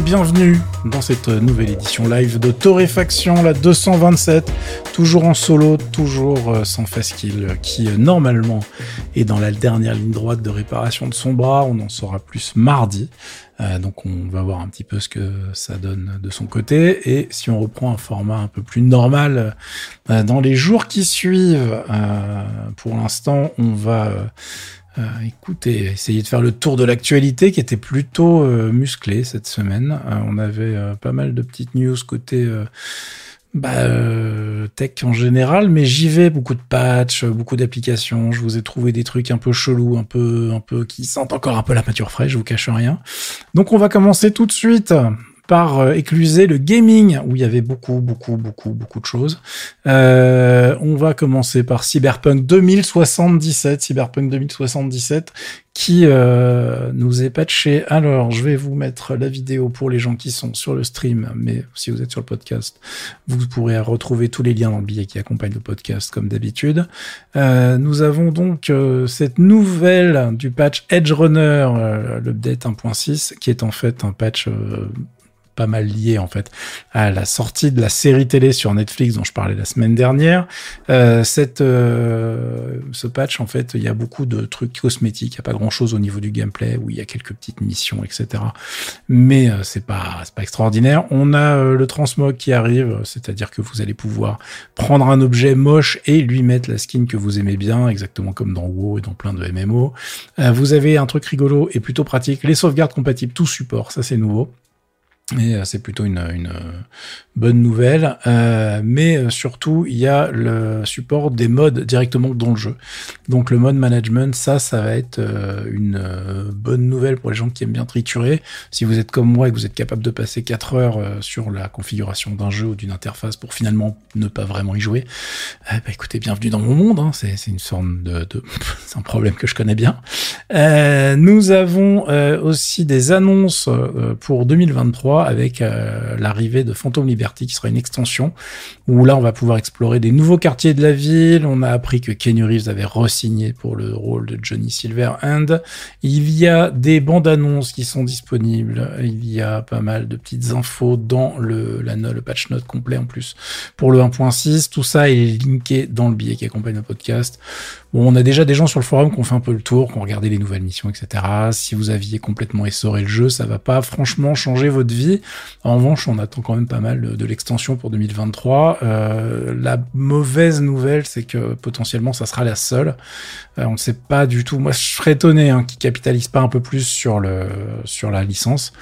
Bienvenue dans cette nouvelle édition live de Torréfaction, la 227, toujours en solo, toujours euh, sans Faskill, qui euh, normalement est dans la dernière ligne droite de réparation de son bras. On en saura plus mardi. Euh, donc on va voir un petit peu ce que ça donne de son côté. Et si on reprend un format un peu plus normal dans les jours qui suivent, pour l'instant on va euh, écoutez, essayez de faire le tour de l'actualité qui était plutôt euh, musclé cette semaine. Euh, on avait pas mal de petites news côté bah, tech en général, mais j'y vais beaucoup de patchs, beaucoup d'applications. Je vous ai trouvé des trucs un peu chelous, un peu, un peu qui sentent encore un peu la peinture fraîche. Je vous cache rien. Donc on va commencer tout de suite par euh, écluser le gaming, où il y avait beaucoup, beaucoup, beaucoup, beaucoup de choses. Euh, on va commencer par Cyberpunk 2077, Cyberpunk 2077, qui euh, nous est patché. Alors, je vais vous mettre la vidéo pour les gens qui sont sur le stream, mais si vous êtes sur le podcast, vous pourrez retrouver tous les liens dans le billet qui accompagne le podcast, comme d'habitude. Euh, nous avons donc euh, cette nouvelle du patch Edge Runner, l'update 1.6, qui est en fait un patch pas mal lié en fait à la sortie de la série télé sur Netflix dont je parlais la semaine dernière. Euh, cette, euh, ce patch en fait, il y a beaucoup de trucs cosmétiques, il y a pas grand chose au niveau du gameplay où il y a quelques petites missions, etc. Mais euh, c'est pas c'est pas extraordinaire. On a euh, le transmog qui arrive, c'est-à-dire que vous allez pouvoir prendre un objet moche et lui mettre la skin que vous aimez bien, exactement comme dans WoW et dans plein de MMO. Euh, vous avez un truc rigolo et plutôt pratique, les sauvegardes compatibles tout support, ça c'est nouveau. Et euh, c'est plutôt une, une, bonne nouvelle. Euh, mais euh, surtout, il y a le support des modes directement dans le jeu. Donc le mode management, ça, ça va être une bonne nouvelle pour les gens qui aiment bien triturer. Si vous êtes comme moi et que vous êtes capable de passer 4 heures sur la configuration d'un jeu ou d'une interface pour finalement ne pas vraiment y jouer, bah, écoutez, bienvenue dans mon monde. Hein. C'est, une sorte de... de... c'est un problème que je connais bien. nous avons aussi des annonces pour 2023 avec euh, l'arrivée de Phantom Liberty qui sera une extension où là on va pouvoir explorer des nouveaux quartiers de la ville. On a appris que Kenny Reeves avait re-signé pour le rôle de Johnny Silverhand. Il y a des bandes annonces qui sont disponibles. Il y a pas mal de petites infos dans la, le patch note complet en plus pour le 1.6. Tout ça est linké dans le billet qui accompagne le podcast. On a déjà des gens sur le forum qui ont fait un peu le tour, qui ont regardé les nouvelles missions, etc. Si vous aviez complètement essoré le jeu, ça va pas franchement changer votre vie. En revanche, on attend quand même pas mal de, l'extension pour 2023. Euh, la mauvaise nouvelle, c'est que potentiellement, ça sera la seule. Euh, on ne sait pas du tout. Moi, je serais étonné hein, qu'ils capitalisent pas un peu plus sur le sur la licence.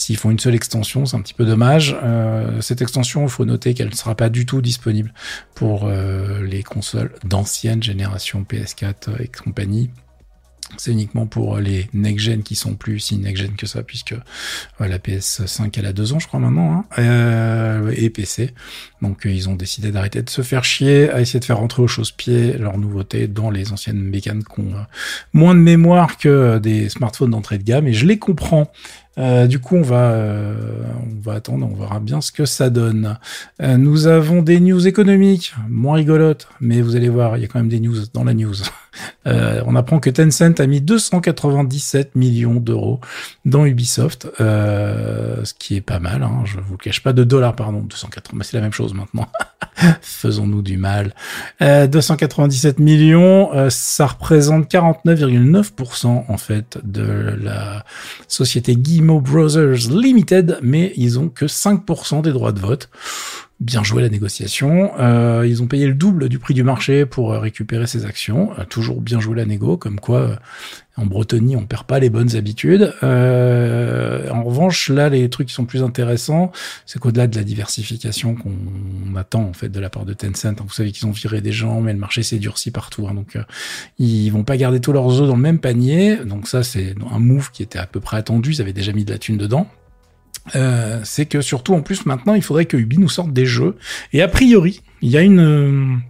S'ils font une seule extension, c'est un petit peu dommage. Euh, cette extension, il faut noter qu'elle ne sera pas du tout disponible pour euh, les consoles d'ancienne génération PS4 et compagnie. C'est uniquement pour les next-gen qui sont plus si next-gen que ça, puisque la PS5 elle a deux ans, je crois maintenant, hein, euh, et PC. Donc euh, ils ont décidé d'arrêter de se faire chier, à essayer de faire rentrer aux chausse-pieds leurs nouveautés dans les anciennes mécanes qui ont euh, moins de mémoire que des smartphones d'entrée de gamme, et je les comprends. Euh, du coup, on va, on va attendre, on verra bien ce que ça donne. nous avons des news économiques, moins rigolotes, mais vous allez voir, il y a quand même des news dans la news. Euh, on apprend que Tencent a mis 297 millions d'euros dans Ubisoft, euh, ce qui est pas mal. Hein, je vous cache pas de dollars, pardon, 280, mais c'est la même chose maintenant. Faisons-nous du mal. 297 euh, millions, ça représente 49,9% en fait de la société Guillemot Brothers Limited, mais ils ont que 5% des droits de vote bien joué la négociation. Euh, ils ont payé le double du prix du marché pour euh, récupérer ces actions. Euh, toujours bien joué la négo, comme quoi en Bretonie on perd pas les bonnes habitudes. en revanche, là les trucs qui sont plus intéressants, c'est qu'au-delà de la diversification qu'on attend en fait de la part de Tencent, hein, vous savez qu'ils ont viré des gens, mais le marché s'est durci partout, hein, donc ils vont pas garder tous leurs œufs dans le même panier. Donc ça c'est un move qui était à peu près attendu, ils avaient déjà mis de la thune dedans. Euh, c'est que surtout en plus maintenant, il faudrait que Ubi nous sorte des jeux. Et a priori, il y a une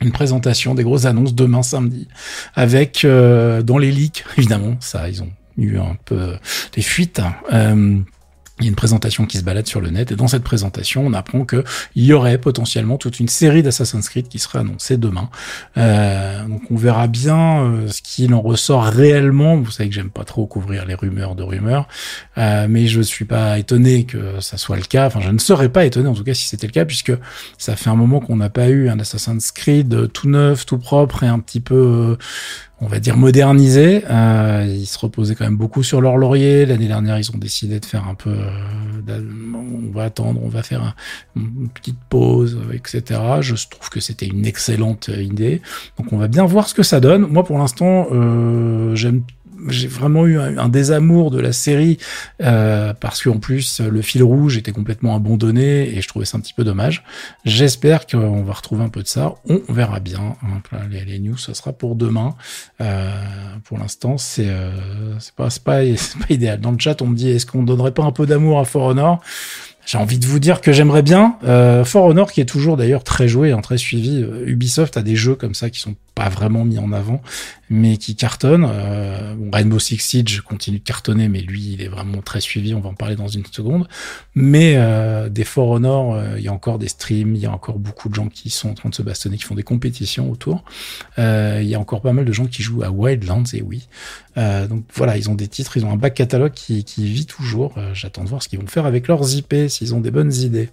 une présentation, des grosses annonces demain samedi, avec euh, dans les leaks, évidemment, ça, ils ont eu un peu des fuites. Euh, il y a une présentation qui se balade sur le net et dans cette présentation, on apprend que il y aurait potentiellement toute une série d'Assassin's Creed qui serait annoncée demain. Euh, donc on verra bien euh, ce qu'il en ressort réellement. Vous savez que j'aime pas trop couvrir les rumeurs de rumeurs, euh, mais je suis pas étonné que ça soit le cas. Enfin, je ne serais pas étonné en tout cas si c'était le cas, puisque ça fait un moment qu'on n'a pas eu un Assassin's Creed tout neuf, tout propre et un petit peu on va dire modernisé. Euh, ils se reposaient quand même beaucoup sur leur laurier. L'année dernière, ils ont décidé de faire un peu, euh, on va attendre, on va faire une petite pause, etc. Je trouve que c'était une excellente idée. Donc on va bien voir ce que ça donne. Moi, pour l'instant, euh, j'aime j'ai vraiment eu un, désamour de la série euh, parce qu'en plus le fil rouge était complètement abandonné et je trouvais ça un petit peu dommage. J'espère qu'on va retrouver un peu de ça. On verra bien. Hein. Les, news, ça sera pour demain. Euh, pour l'instant, c'est euh, c'est pas, pas, pas idéal. Dans le chat, on me dit est-ce qu'on donnerait pas un peu d'amour à For Honor? J'ai envie de vous dire que j'aimerais bien. Euh, For Honor, qui est toujours d'ailleurs très joué, hein, très suivi. Euh, Ubisoft a des jeux comme ça qui sont pas vraiment mis en avant, mais qui cartonnent. Euh, Rainbow Six Siege continue de cartonner, mais lui, il est vraiment très suivi. On va en parler dans une seconde. Mais euh, des For Honor, il y a encore des streams, il y a encore beaucoup de gens qui sont en train de se bastonner, qui font des compétitions autour. Il y a encore pas mal de gens qui jouent à Wildlands, et oui. Donc voilà, ils ont des titres, ils ont un back catalogue qui, qui vit toujours. J'attends de voir ce qu'ils vont faire avec leurs IP, s'ils ont des bonnes idées.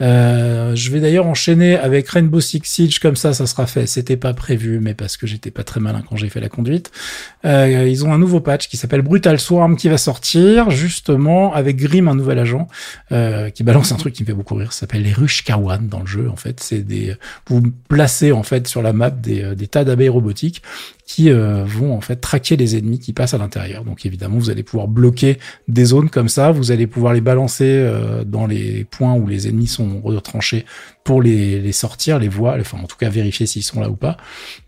Euh, je vais d'ailleurs enchaîner avec Rainbow Six Siege, comme ça, ça sera fait. C'était pas prévu, mais parce que j'étais pas très malin quand j'ai fait la conduite. Euh, ils ont un nouveau patch qui s'appelle Brutal Swarm qui va sortir, justement, avec Grim, un nouvel agent, euh, qui balance un truc qui me fait beaucoup rire. Ça s'appelle les ruches Kawan dans le jeu, en fait. C'est des, vous placez, en fait, sur la map des, des tas d'abeilles robotiques qui euh, vont en fait traquer les ennemis qui passent à l'intérieur. Donc évidemment, vous allez pouvoir bloquer des zones comme ça, vous allez pouvoir les balancer euh, dans les points où les ennemis sont retranchés pour les, les sortir, les voir, enfin en tout cas vérifier s'ils sont là ou pas.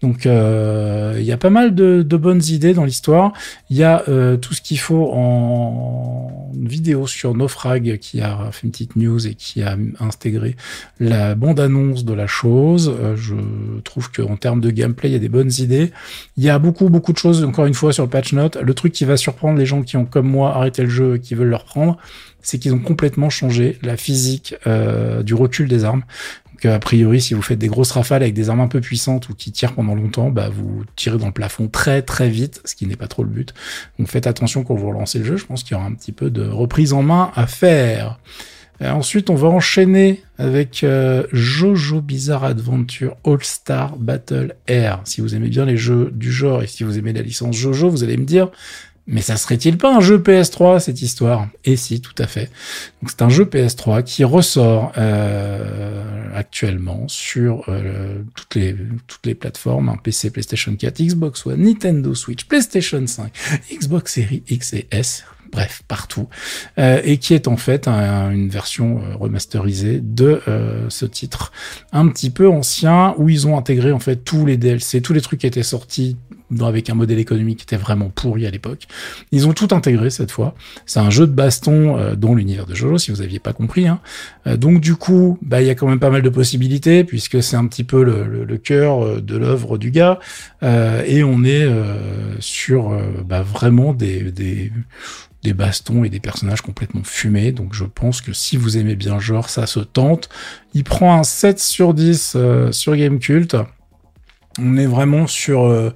Donc euh, il y a pas mal de, de bonnes idées dans l'histoire. Il y a tout ce qu'il faut en vidéo sur Nofrag qui a fait une petite news et qui a intégré la bande-annonce de la chose. je trouve qu'en termes de gameplay, il y a des bonnes idées. Il y a beaucoup, beaucoup de choses, encore une fois, sur le patch note. Le truc qui va surprendre les gens qui ont, comme moi, arrêté le jeu et qui veulent le reprendre, c'est qu'ils ont complètement changé la physique euh, du recul des armes. Donc, a priori, si vous faites des grosses rafales avec des armes un peu puissantes ou qui tirent pendant longtemps, bah, vous tirez dans le plafond très, très vite, ce qui n'est pas trop le but. Donc, faites attention quand vous relancez le jeu. Je pense qu'il y aura un petit peu de reprise en main à faire. Euh, ensuite, on va enchaîner avec euh, Jojo Bizarre Adventure All Star Battle Air. Si vous aimez bien les jeux du genre et si vous aimez la licence Jojo, vous allez me dire, mais ça serait-il pas un jeu PS3 cette histoire? Et si, tout à fait. Donc c'est un jeu PS3 qui ressort euh, actuellement sur toutes les toutes les plateformes, un PC, PlayStation 4, Xbox One, Nintendo Switch, PlayStation 5, Xbox Series X et S bref, partout, euh, et qui est en fait une version euh, remasterisée de euh, ce titre. Un petit peu ancien, où ils ont intégré en fait tous les DLC, tous les trucs qui étaient sortis avec un modèle économique qui était vraiment pourri à l'époque. Ils ont tout intégré cette fois. C'est un jeu de baston euh, dans l'univers de Jojo, si vous aviez pas compris. Hein. donc du coup, bah il y a quand même pas mal de possibilités puisque c'est un petit peu le, le, cœur de l'œuvre du gars et on est sur bah, vraiment des, des des bastons et des personnages complètement fumés. Donc je pense que si vous aimez bien le genre, ça se tente. Il prend un 7 sur 10 euh, sur Gamecult. On est vraiment sur euh,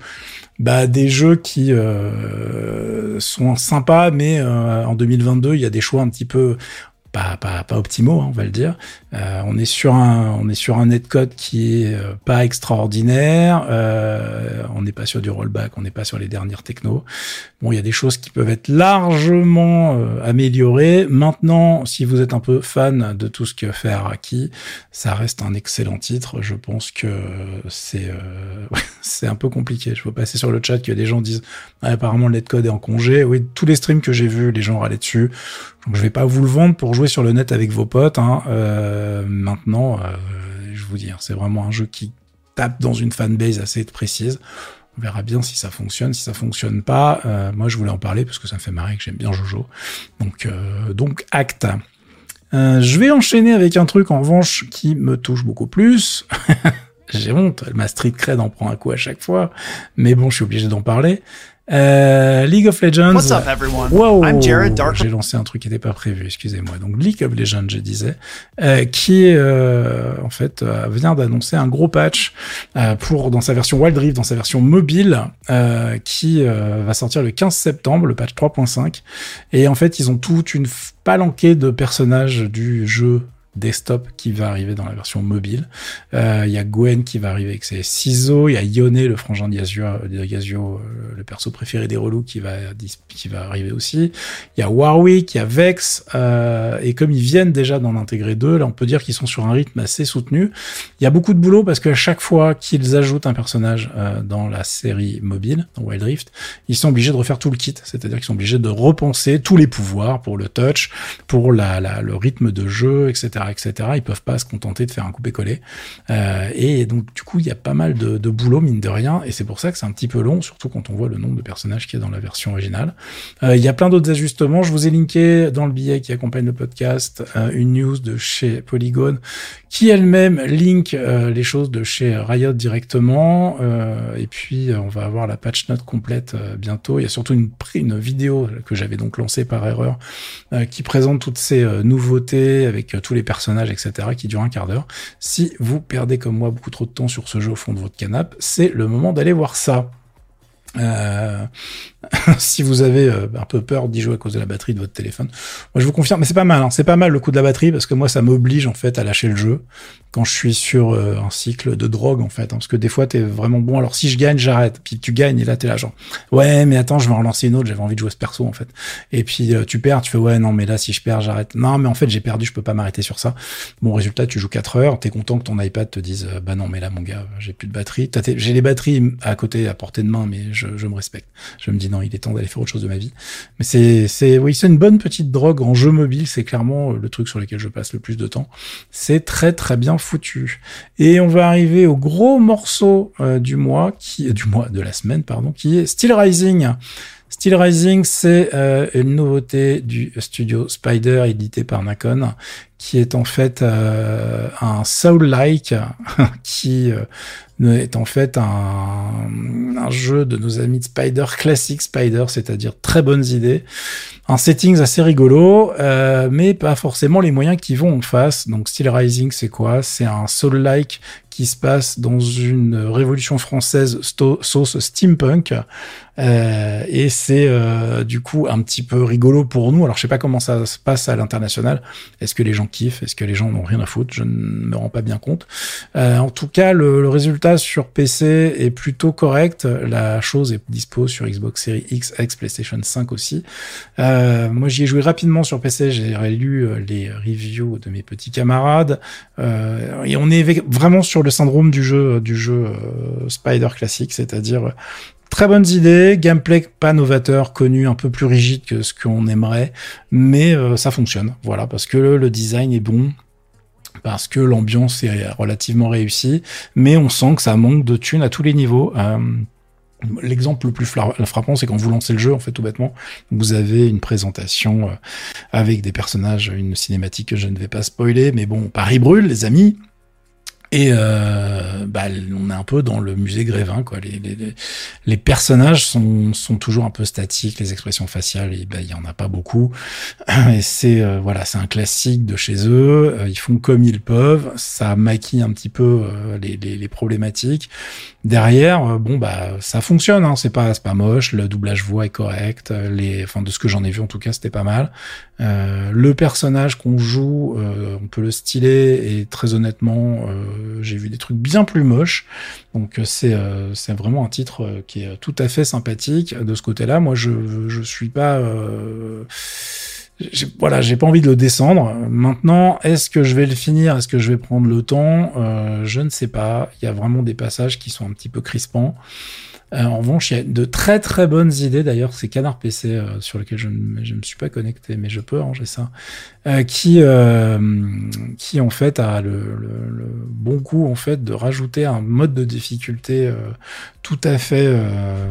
bah, des jeux qui euh, sont sympas, mais en 2022, il y a des choix un petit peu pas, pas, pas optimaux, hein, on va le dire. Euh, on est sur un on est sur un netcode qui est euh, pas extraordinaire. Euh, on n'est pas sur du rollback, on n'est pas sur les dernières techno. Bon, il y a des choses qui peuvent être largement améliorées. Maintenant, si vous êtes un peu fan de tout ce que fait Araki, ça reste un excellent titre. Je pense que c'est c'est un peu compliqué. Je peux passer sur le chat que des gens disent ah, apparemment le netcode est en congé. Oui, tous les streams que j'ai vus, les gens râlaient dessus. Donc je vais pas vous le vendre pour jouer sur le net avec vos potes. Hein. Euh, maintenant, euh, je vous dis, c'est vraiment un jeu qui tape dans une fanbase assez précise. On verra bien si ça fonctionne, si ça fonctionne pas. Euh, moi, je voulais en parler parce que ça me fait marrer que j'aime bien Jojo. Donc, euh, donc acte. Je vais enchaîner avec un truc en revanche qui me touche beaucoup plus. J'ai honte, ma street cred en prend un coup à chaque fois, mais bon, je suis obligé d'en parler. Euh, League of Legends. What's up, everyone? Wow, I'm Jared Dark. J'ai lancé un truc qui n'était pas prévu, excusez-moi. Donc League of Legends, je disais, euh, qui euh, en fait euh, vient d'annoncer un gros patch euh, pour dans sa version Wild Rift, dans sa version mobile, euh, qui va sortir le 15 septembre, le patch 3.5. Et en fait, ils ont toute une palanquée de personnages du jeu desktop qui va arriver dans la version mobile. Euh, Il y a Gwen qui va arriver avec ses ciseaux. Il y a Yone, le frangin de Yasuo, de euh, le perso préféré des relous, qui va, qui va arriver aussi. Il y a Warwick, il y a Vex. Euh, et comme ils viennent déjà d'en intégrer deux, là on peut dire qu'ils sont sur un rythme assez soutenu. Il y a beaucoup de boulot parce qu'à chaque fois qu'ils ajoutent un personnage euh, dans la série mobile, dans Wild Rift, ils sont obligés de refaire tout le kit. C'est-à-dire qu'ils sont obligés de repenser tous les pouvoirs pour le touch, pour le rythme de jeu, etc etc. Ils peuvent pas se contenter de faire un coupé-collé. Euh, et donc, du coup, il y a pas mal de, boulot, mine de rien, et c'est pour ça que c'est un petit peu long, surtout quand on voit le nombre de personnages qu'il y a dans la version originale. Euh, il y a plein d'autres ajustements. Je vous ai linké dans le billet qui accompagne le podcast euh, une news de chez Polygon qui elle-même link euh, les choses de chez Riot directement. Et puis, on va avoir la patch note complète bientôt. Il y a surtout une, une vidéo que j'avais donc lancée par erreur qui présente toutes ces nouveautés avec tous les personnages, etc., qui dure un quart d'heure. Si vous perdez comme moi beaucoup trop de temps sur ce jeu au fond de votre canapé, c'est le moment d'aller voir ça. Euh, si vous avez euh, un peu peur d'y jouer à cause de la batterie de votre téléphone, moi je vous confirme, mais c'est pas mal, hein, c'est pas mal le coup de la batterie parce que moi ça m'oblige en fait à lâcher le jeu quand je suis sur euh, un cycle de drogue en fait, hein, parce que des fois t'es vraiment bon. Alors si je gagne, j'arrête, puis tu gagnes et là t'es là genre ouais mais attends je vais en relancer une autre, j'avais envie de jouer ce perso en fait. Et puis tu perds, tu fais ouais non mais là si je perds j'arrête. Non mais en fait j'ai perdu, je peux pas m'arrêter sur ça. Bon résultat tu joues 4 heures, t'es content que ton iPad te dise bah non mais là mon gars j'ai plus de batterie. J'ai les batteries à côté à portée de main mais je, je me respecte. Je me dis il est temps d'aller faire autre chose de ma vie. Mais c'est, c'est, oui, c'est une bonne petite drogue en jeu mobile. C'est clairement le truc sur lequel je passe le plus de temps. C'est très très bien foutu. Et on va arriver au gros morceau euh, du mois, qui, du mois, de la semaine, pardon, qui est Steel Rising. Steel Rising, c'est euh, une nouveauté du studio Spider édité par Nacon, qui est en fait euh, un soul-like qui euh, est en fait un, jeu de nos amis de Spider, classique Spider, c'est-à-dire très bonnes idées, un settings assez rigolo, euh, mais pas forcément les moyens qui vont en face. Donc Steel Rising, c'est quoi? C'est un soul-like qui se passe dans une révolution française sauce steampunk. Et c'est du coup un petit peu rigolo pour nous. Alors je sais pas comment ça se passe à l'international. Est-ce que les gens kiffent Est-ce que les gens n'ont rien à foutre Je ne me rends pas bien compte. Euh, en tout cas, le, résultat sur PC est plutôt correct. La chose est dispo sur Xbox Series X, X, PlayStation 5 aussi. Euh, moi, j'y ai joué rapidement sur PC. J'ai lu les reviews de mes petits camarades et on est vraiment sur le syndrome du jeu du jeu euh, Spider classique, c'est-à-dire euh, très bonnes idées, gameplay pas novateur, connu, un peu plus rigide que ce qu'on aimerait, mais euh, ça fonctionne. Voilà, parce que le, design est bon, parce que l'ambiance est relativement réussie, mais on sent que ça manque de thunes à tous les niveaux. Euh, L'exemple le plus frappant, c'est quand vous lancez le jeu, en fait, tout bêtement, vous avez une présentation avec des personnages, une cinématique que je ne vais pas spoiler, mais bon, Paris brûle, les amis. Et euh, bah, on est un peu dans le musée Grévin, quoi. Les, les, les personnages sont, sont toujours un peu statiques, les expressions faciales, il bah, y en a pas beaucoup. Et c'est euh, voilà, c'est un classique de chez eux. Euh, ils font comme ils peuvent. Ça maquille un petit peu euh, les, les, problématiques. Derrière, euh, bon bah ça fonctionne. Hein, c'est pas c'est pas moche. Le doublage voix est correct. Les, enfin de ce que j'en ai vu en tout cas, c'était pas mal. le personnage qu'on joue, on peut le styler et très honnêtement j'ai vu des trucs bien plus moches. Donc euh, c'est euh, c'est vraiment un titre euh, qui est tout à fait sympathique de ce côté-là. Moi je je suis pas voilà, j'ai pas envie de le descendre. Maintenant, est-ce que je vais le finir? Est-ce que je vais prendre le temps? Euh, Je ne sais pas. Il y a vraiment des passages qui sont un petit peu crispants. Euh, en revanche, il y a de très très bonnes idées. D'ailleurs, c'est Canard PC euh, sur lequel je ne je me suis pas connecté, mais je peux arranger ça. Euh, qui euh, qui en fait a le, le, le, bon goût en fait de rajouter un mode de difficulté euh, tout à fait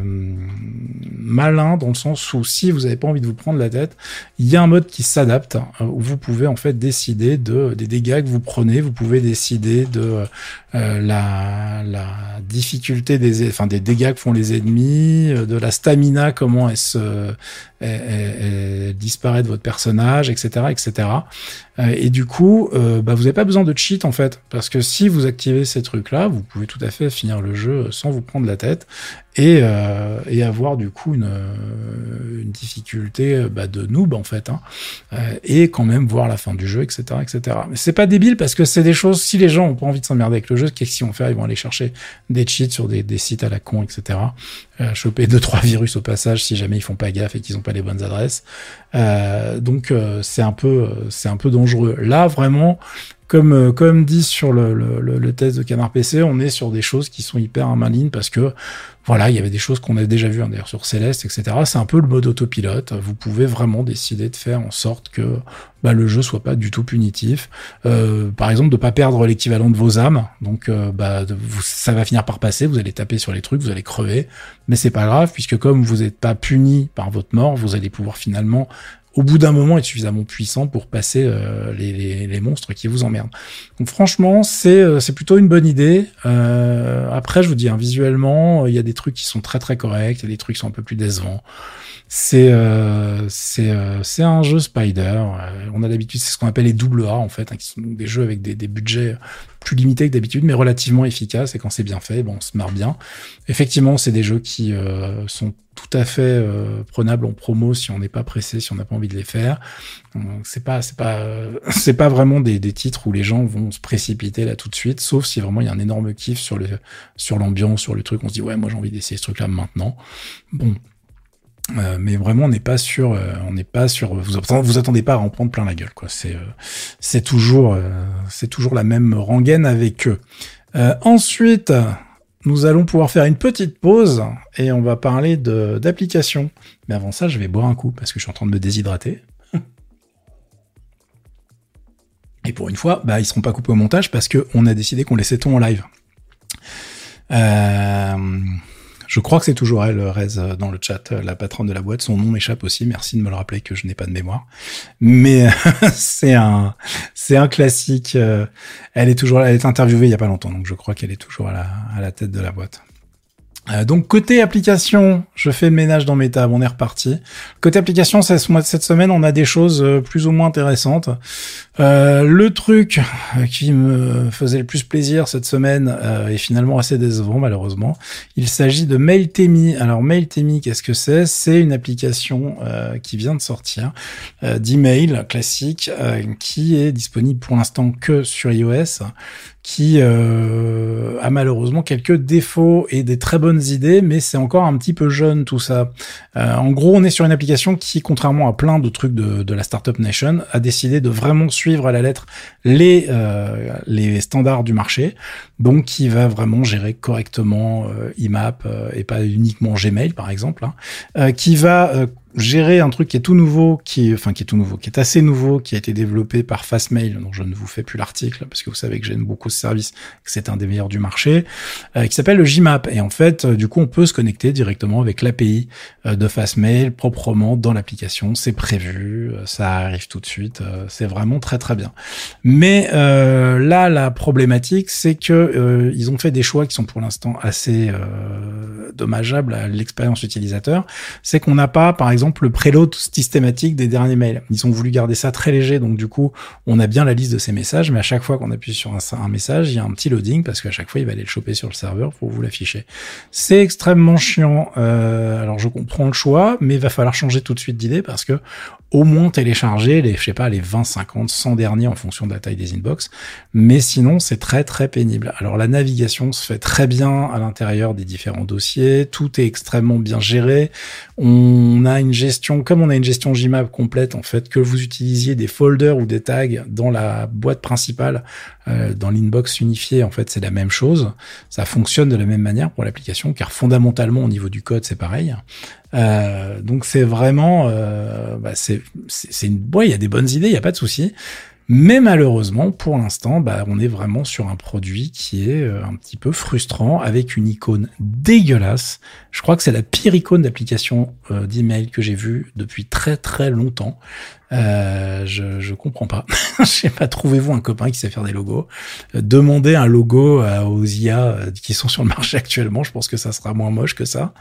malin dans le sens où si vous n'avez pas envie de vous prendre la tête, il y a un mode qui s'adapte où vous pouvez en fait décider de des dégâts que vous prenez, vous pouvez décider de la, la difficulté des enfin des dégâts que font les ennemis, de la stamina comment elle se elle, disparaît de votre personnage, etc., etc. Euh, et du coup, euh, bah, vous n'avez pas besoin de cheat en fait, parce que si vous activez ces trucs-là, vous pouvez tout à fait finir le jeu sans vous prendre la tête et, euh, et avoir du coup une, une difficulté bah, de noob en fait, hein, et quand même voir la fin du jeu, etc., etc. Mais c'est pas débile parce que c'est des choses. Si les gens ont pas envie de s'emmerder avec le jeu, qu'est-ce qu'ils vont faire? Ils vont aller chercher des cheats sur des, sites à la con, etc. Euh, choper deux trois virus au passage si jamais ils font pas gaffe et qu'ils ont pas les bonnes adresses. Euh, donc euh, c'est un peu c'est un peu dangereux. Là vraiment comme comme dit sur le, test de Canard PC, on est sur des choses qui sont hyper malines parce que voilà, il y avait des choses qu'on a déjà vues hein, d'ailleurs sur Céleste, etc. C'est un peu le mode autopilote. Vous pouvez vraiment décider de faire en sorte que bah, le jeu soit pas du tout punitif. Euh, par exemple, de pas perdre l'équivalent de vos âmes. Donc, euh, bah, ça va finir par passer. Vous allez taper sur les trucs, vous allez crever, mais c'est pas grave puisque comme vous n'êtes pas puni par votre mort, vous allez pouvoir finalement au bout d'un moment être suffisamment puissant pour passer euh, les, les, monstres qui vous emmerdent. Donc franchement, c'est euh, c'est plutôt une bonne idée. Euh, après, je vous dis, hein, visuellement, il y a des trucs qui sont très très corrects, il y a des trucs qui sont un peu plus décevants. C'est c'est un jeu Spider. on a d'habitude, c'est ce qu'on appelle les double A en fait, hein, qui sont des jeux avec des, des budgets plus limités que d'habitude, mais relativement efficaces. Et quand c'est bien fait, bon, on se marre bien. Effectivement, c'est des jeux qui euh, sont tout à fait euh, prenables en promo si on n'est pas pressé, si on n'a pas envie de les faire. C'est pas c'est pas c'est pas vraiment des, des titres où les gens vont se précipiter là tout de suite, sauf si vraiment il y a un énorme kiff sur le sur l'ambiance, sur le truc. On se dit ouais, moi j'ai envie d'essayer ce truc-là maintenant. Bon, euh, mais vraiment, on n'est pas sûr. Euh, on n'est pas sûr. Vous, vous attendez pas à en prendre plein la gueule, quoi. C'est, euh, toujours, c'est toujours la même rengaine avec eux. ensuite, nous allons pouvoir faire une petite pause et on va parler de d'applications. Mais avant ça, je vais boire un coup parce que je suis en train de me déshydrater. Et pour une fois, bah, ils seront pas coupés au montage parce que on a décidé qu'on laissait tout en live. Euh, je crois que c'est toujours elle, Rez, euh, dans le chat, euh, la patronne de la boîte. Son nom m'échappe aussi. Merci de me le rappeler que je n'ai pas de mémoire. Mais c'est un, c'est un classique. Euh, elle est toujours, elle est interviewée il y a pas longtemps, donc je crois qu'elle est toujours à la tête de la boîte. Euh, donc côté application, je fais le ménage dans mes tables, on est reparti. Côté application, cette semaine, on a des choses euh, plus ou moins intéressantes. Euh, le truc qui me faisait le plus plaisir cette semaine est finalement assez décevant malheureusement. Il s'agit de MailTemi. Alors MailTemi, qu'est-ce que c'est? C'est une application qui vient de sortir d'email classique qui est disponible pour l'instant que sur iOS qui euh, a malheureusement quelques défauts et des très bonnes idées, mais c'est encore un petit peu jeune tout ça. Euh, en gros, on est sur une application qui, contrairement à plein de trucs de, de la Startup Nation, a décidé de vraiment suivre à la lettre les, euh, les standards du marché, donc qui va vraiment gérer correctement euh, IMAP euh, et pas uniquement Gmail par exemple, hein, euh, qui va gérer un truc qui est tout nouveau, qui est, enfin qui est tout nouveau, qui est assez nouveau, qui a été développé par Fastmail, dont je ne vous fais plus l'article parce que vous savez que j'aime beaucoup ce service, que c'est un des meilleurs du marché, euh, qui s'appelle le Gmap. Et en fait, euh, du coup, on peut se connecter directement avec l'API euh, de Fastmail proprement dans l'application. C'est prévu, ça arrive tout de suite. c'est vraiment très très bien. Mais là, la problématique, c'est que ils ont fait des choix qui sont pour l'instant assez dommageables à l'expérience utilisateur. C'est qu'on n'a pas, par exemple exemple, le préload systématique des derniers mails. Ils ont voulu garder ça très léger, donc du coup, on a bien la liste de ces messages, mais à chaque fois qu'on appuie sur un, message, il y a un petit loading parce qu'à chaque fois, il va aller le choper sur le serveur pour vous l'afficher. C'est extrêmement chiant. Euh, alors, je comprends le choix, mais il va falloir changer tout de suite d'idée parce que au moins télécharger les, je sais pas, les 20, 50, 100 derniers en fonction de la taille des inbox. Mais sinon, c'est très, très pénible. Alors, la navigation se fait très bien à l'intérieur des différents dossiers. Tout est extrêmement bien géré. On a une gestion, comme on a une gestion Gmap complète, en fait, que vous utilisiez des folders ou des tags dans la boîte principale, euh, dans l'inbox unifié, en fait, c'est la même chose. Ça fonctionne de la même manière pour l'application, car fondamentalement, au niveau du code, c'est pareil. Euh, donc c'est vraiment, euh, bah c'est une, ouais, il y a des bonnes idées, il y a pas de souci. Mais malheureusement, pour l'instant, bah, on est vraiment sur un produit qui est euh, un petit peu frustrant, avec une icône dégueulasse. Je crois que c'est la pire icône d'application euh, d'email que j'ai vue depuis très très longtemps. Euh, je, je comprends pas. Je sais pas, trouvez-vous un copain qui sait faire des logos. Euh, demandez un logo aux IA qui sont sur le marché actuellement. Je pense que ça sera moins moche que ça.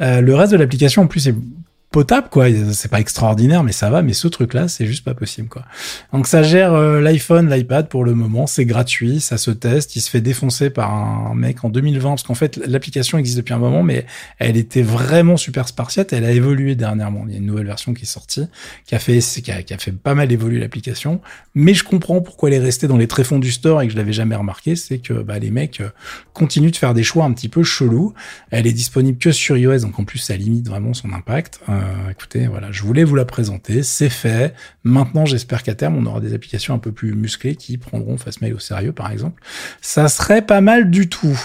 le reste de l'application, en plus, est potable quoi. C'est pas extraordinaire mais ça va. Mais ce truc là c'est juste pas possible quoi. Donc ça gère euh, l'iPhone l'iPad pour le moment. C'est gratuit. Ça se teste. Il se fait défoncer par un mec en 2020 parce qu'en fait l'application existe depuis un moment mais elle était vraiment super spartiate. Elle a évolué dernièrement. Il y a une nouvelle version qui est sortie qui a fait qui a, fait pas mal évoluer l'application. Mais je comprends pourquoi elle est restée dans les tréfonds du store et que je l'avais jamais remarqué. C'est que bah, les mecs euh, continuent de faire des choix un petit peu chelous. Elle est disponible que sur iOS. Donc en plus ça limite vraiment son impact. Euh, euh, écoutez, voilà, je voulais vous la présenter, c'est fait. Maintenant, j'espère qu'à terme, on aura des applications un peu plus musclées qui prendront Fastmail au sérieux, par exemple. Ça serait pas mal du tout.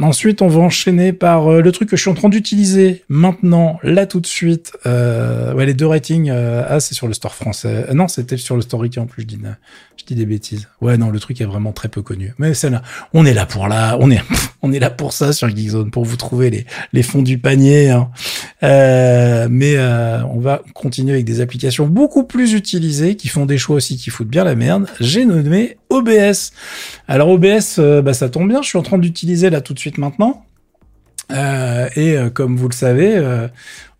Ensuite, on va enchaîner par euh, le truc que je suis en train d'utiliser maintenant, là tout de suite. Euh, ouais, les deux ratings, ah, c'est sur le store français. non, c'était sur le store en plus, je dis, des bêtises. Ouais, non, le truc est vraiment très peu connu. Mais c'est là, on est là pour là, on est, là pour ça sur Geekzone, pour vous trouver les, les fonds du panier. Hein. mais euh, on va continuer avec des applications beaucoup plus utilisées qui font des choix aussi qui foutent bien la merde. J'ai nommé OBS. Alors OBS, euh, bah, ça tombe bien, je suis en train d'utiliser là tout de suite maintenant. Euh, et comme vous le savez,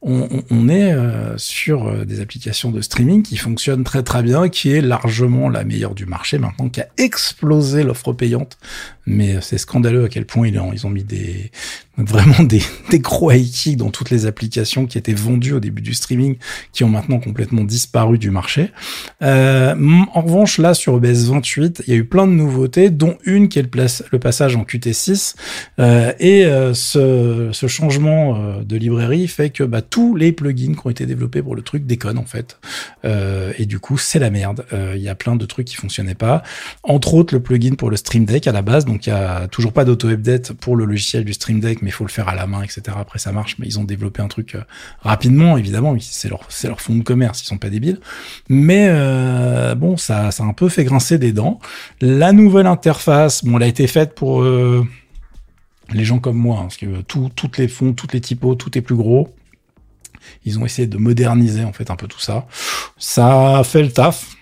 on, est sur des applications de streaming qui fonctionnent très très bien, qui est largement la meilleure du marché maintenant, qui a explosé l'offre payante. Mais c'est scandaleux à quel point ils ont mis des, vraiment des, des gros high dans toutes les applications qui étaient vendues au début du streaming, qui ont maintenant complètement disparu du marché. Euh, en revanche, là, sur OBS 28, il y a eu plein de nouveautés, dont une qui est le, place, le passage en Qt6. Euh, et euh, ce, ce, changement euh, de librairie fait que bah, tous les plugins qui ont été développés pour le truc déconnent, en fait. Euh, et du coup, c'est la merde. Il y a plein de trucs qui fonctionnaient pas. Entre autres, le plugin pour le Stream Deck à la base. Donc, il y a toujours pas d'auto-update pour le logiciel du Stream Deck, mais il faut le faire à la main, etc. Après, ça marche, mais ils ont développé un truc euh, rapidement, évidemment. C'est leur, c'est leur fond de commerce, ils sont pas débiles. Mais euh, bon, ça, ça a un peu fait grincer des dents. La nouvelle interface, bon, elle a été faite pour euh, les gens comme moi, hein, parce que tout, toutes les fonds, toutes les typos, tout est plus gros. Ils ont essayé de moderniser en fait un peu tout ça. Ça fait le taf.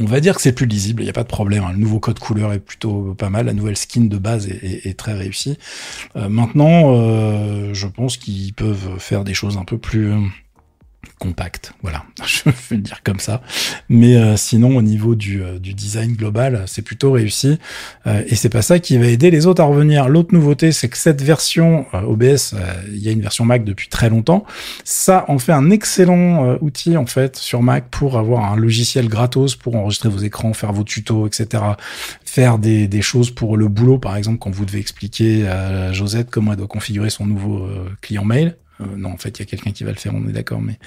On va dire que c'est plus lisible, il n'y a pas de problème. Hein. Le nouveau code couleur est plutôt pas mal, la nouvelle skin de base est, très réussie. Euh, maintenant, euh, je pense qu'ils peuvent faire des choses un peu plus compact. Voilà, je vais le dire comme ça. Mais euh, sinon, au niveau du, euh, du design global, c'est plutôt réussi. Euh, et c'est pas ça qui va aider les autres à revenir. L'autre nouveauté, c'est que cette version OBS, il y a une version Mac depuis très longtemps. Ça en fait un excellent outil en fait sur Mac pour avoir un logiciel gratos pour enregistrer vos écrans, faire vos tutos, etc. Faire des, des choses pour le boulot, par exemple, quand vous devez expliquer à Josette comment elle doit configurer son nouveau client mail euh, non, en fait, il y a quelqu'un qui va le faire, on est d'accord, mais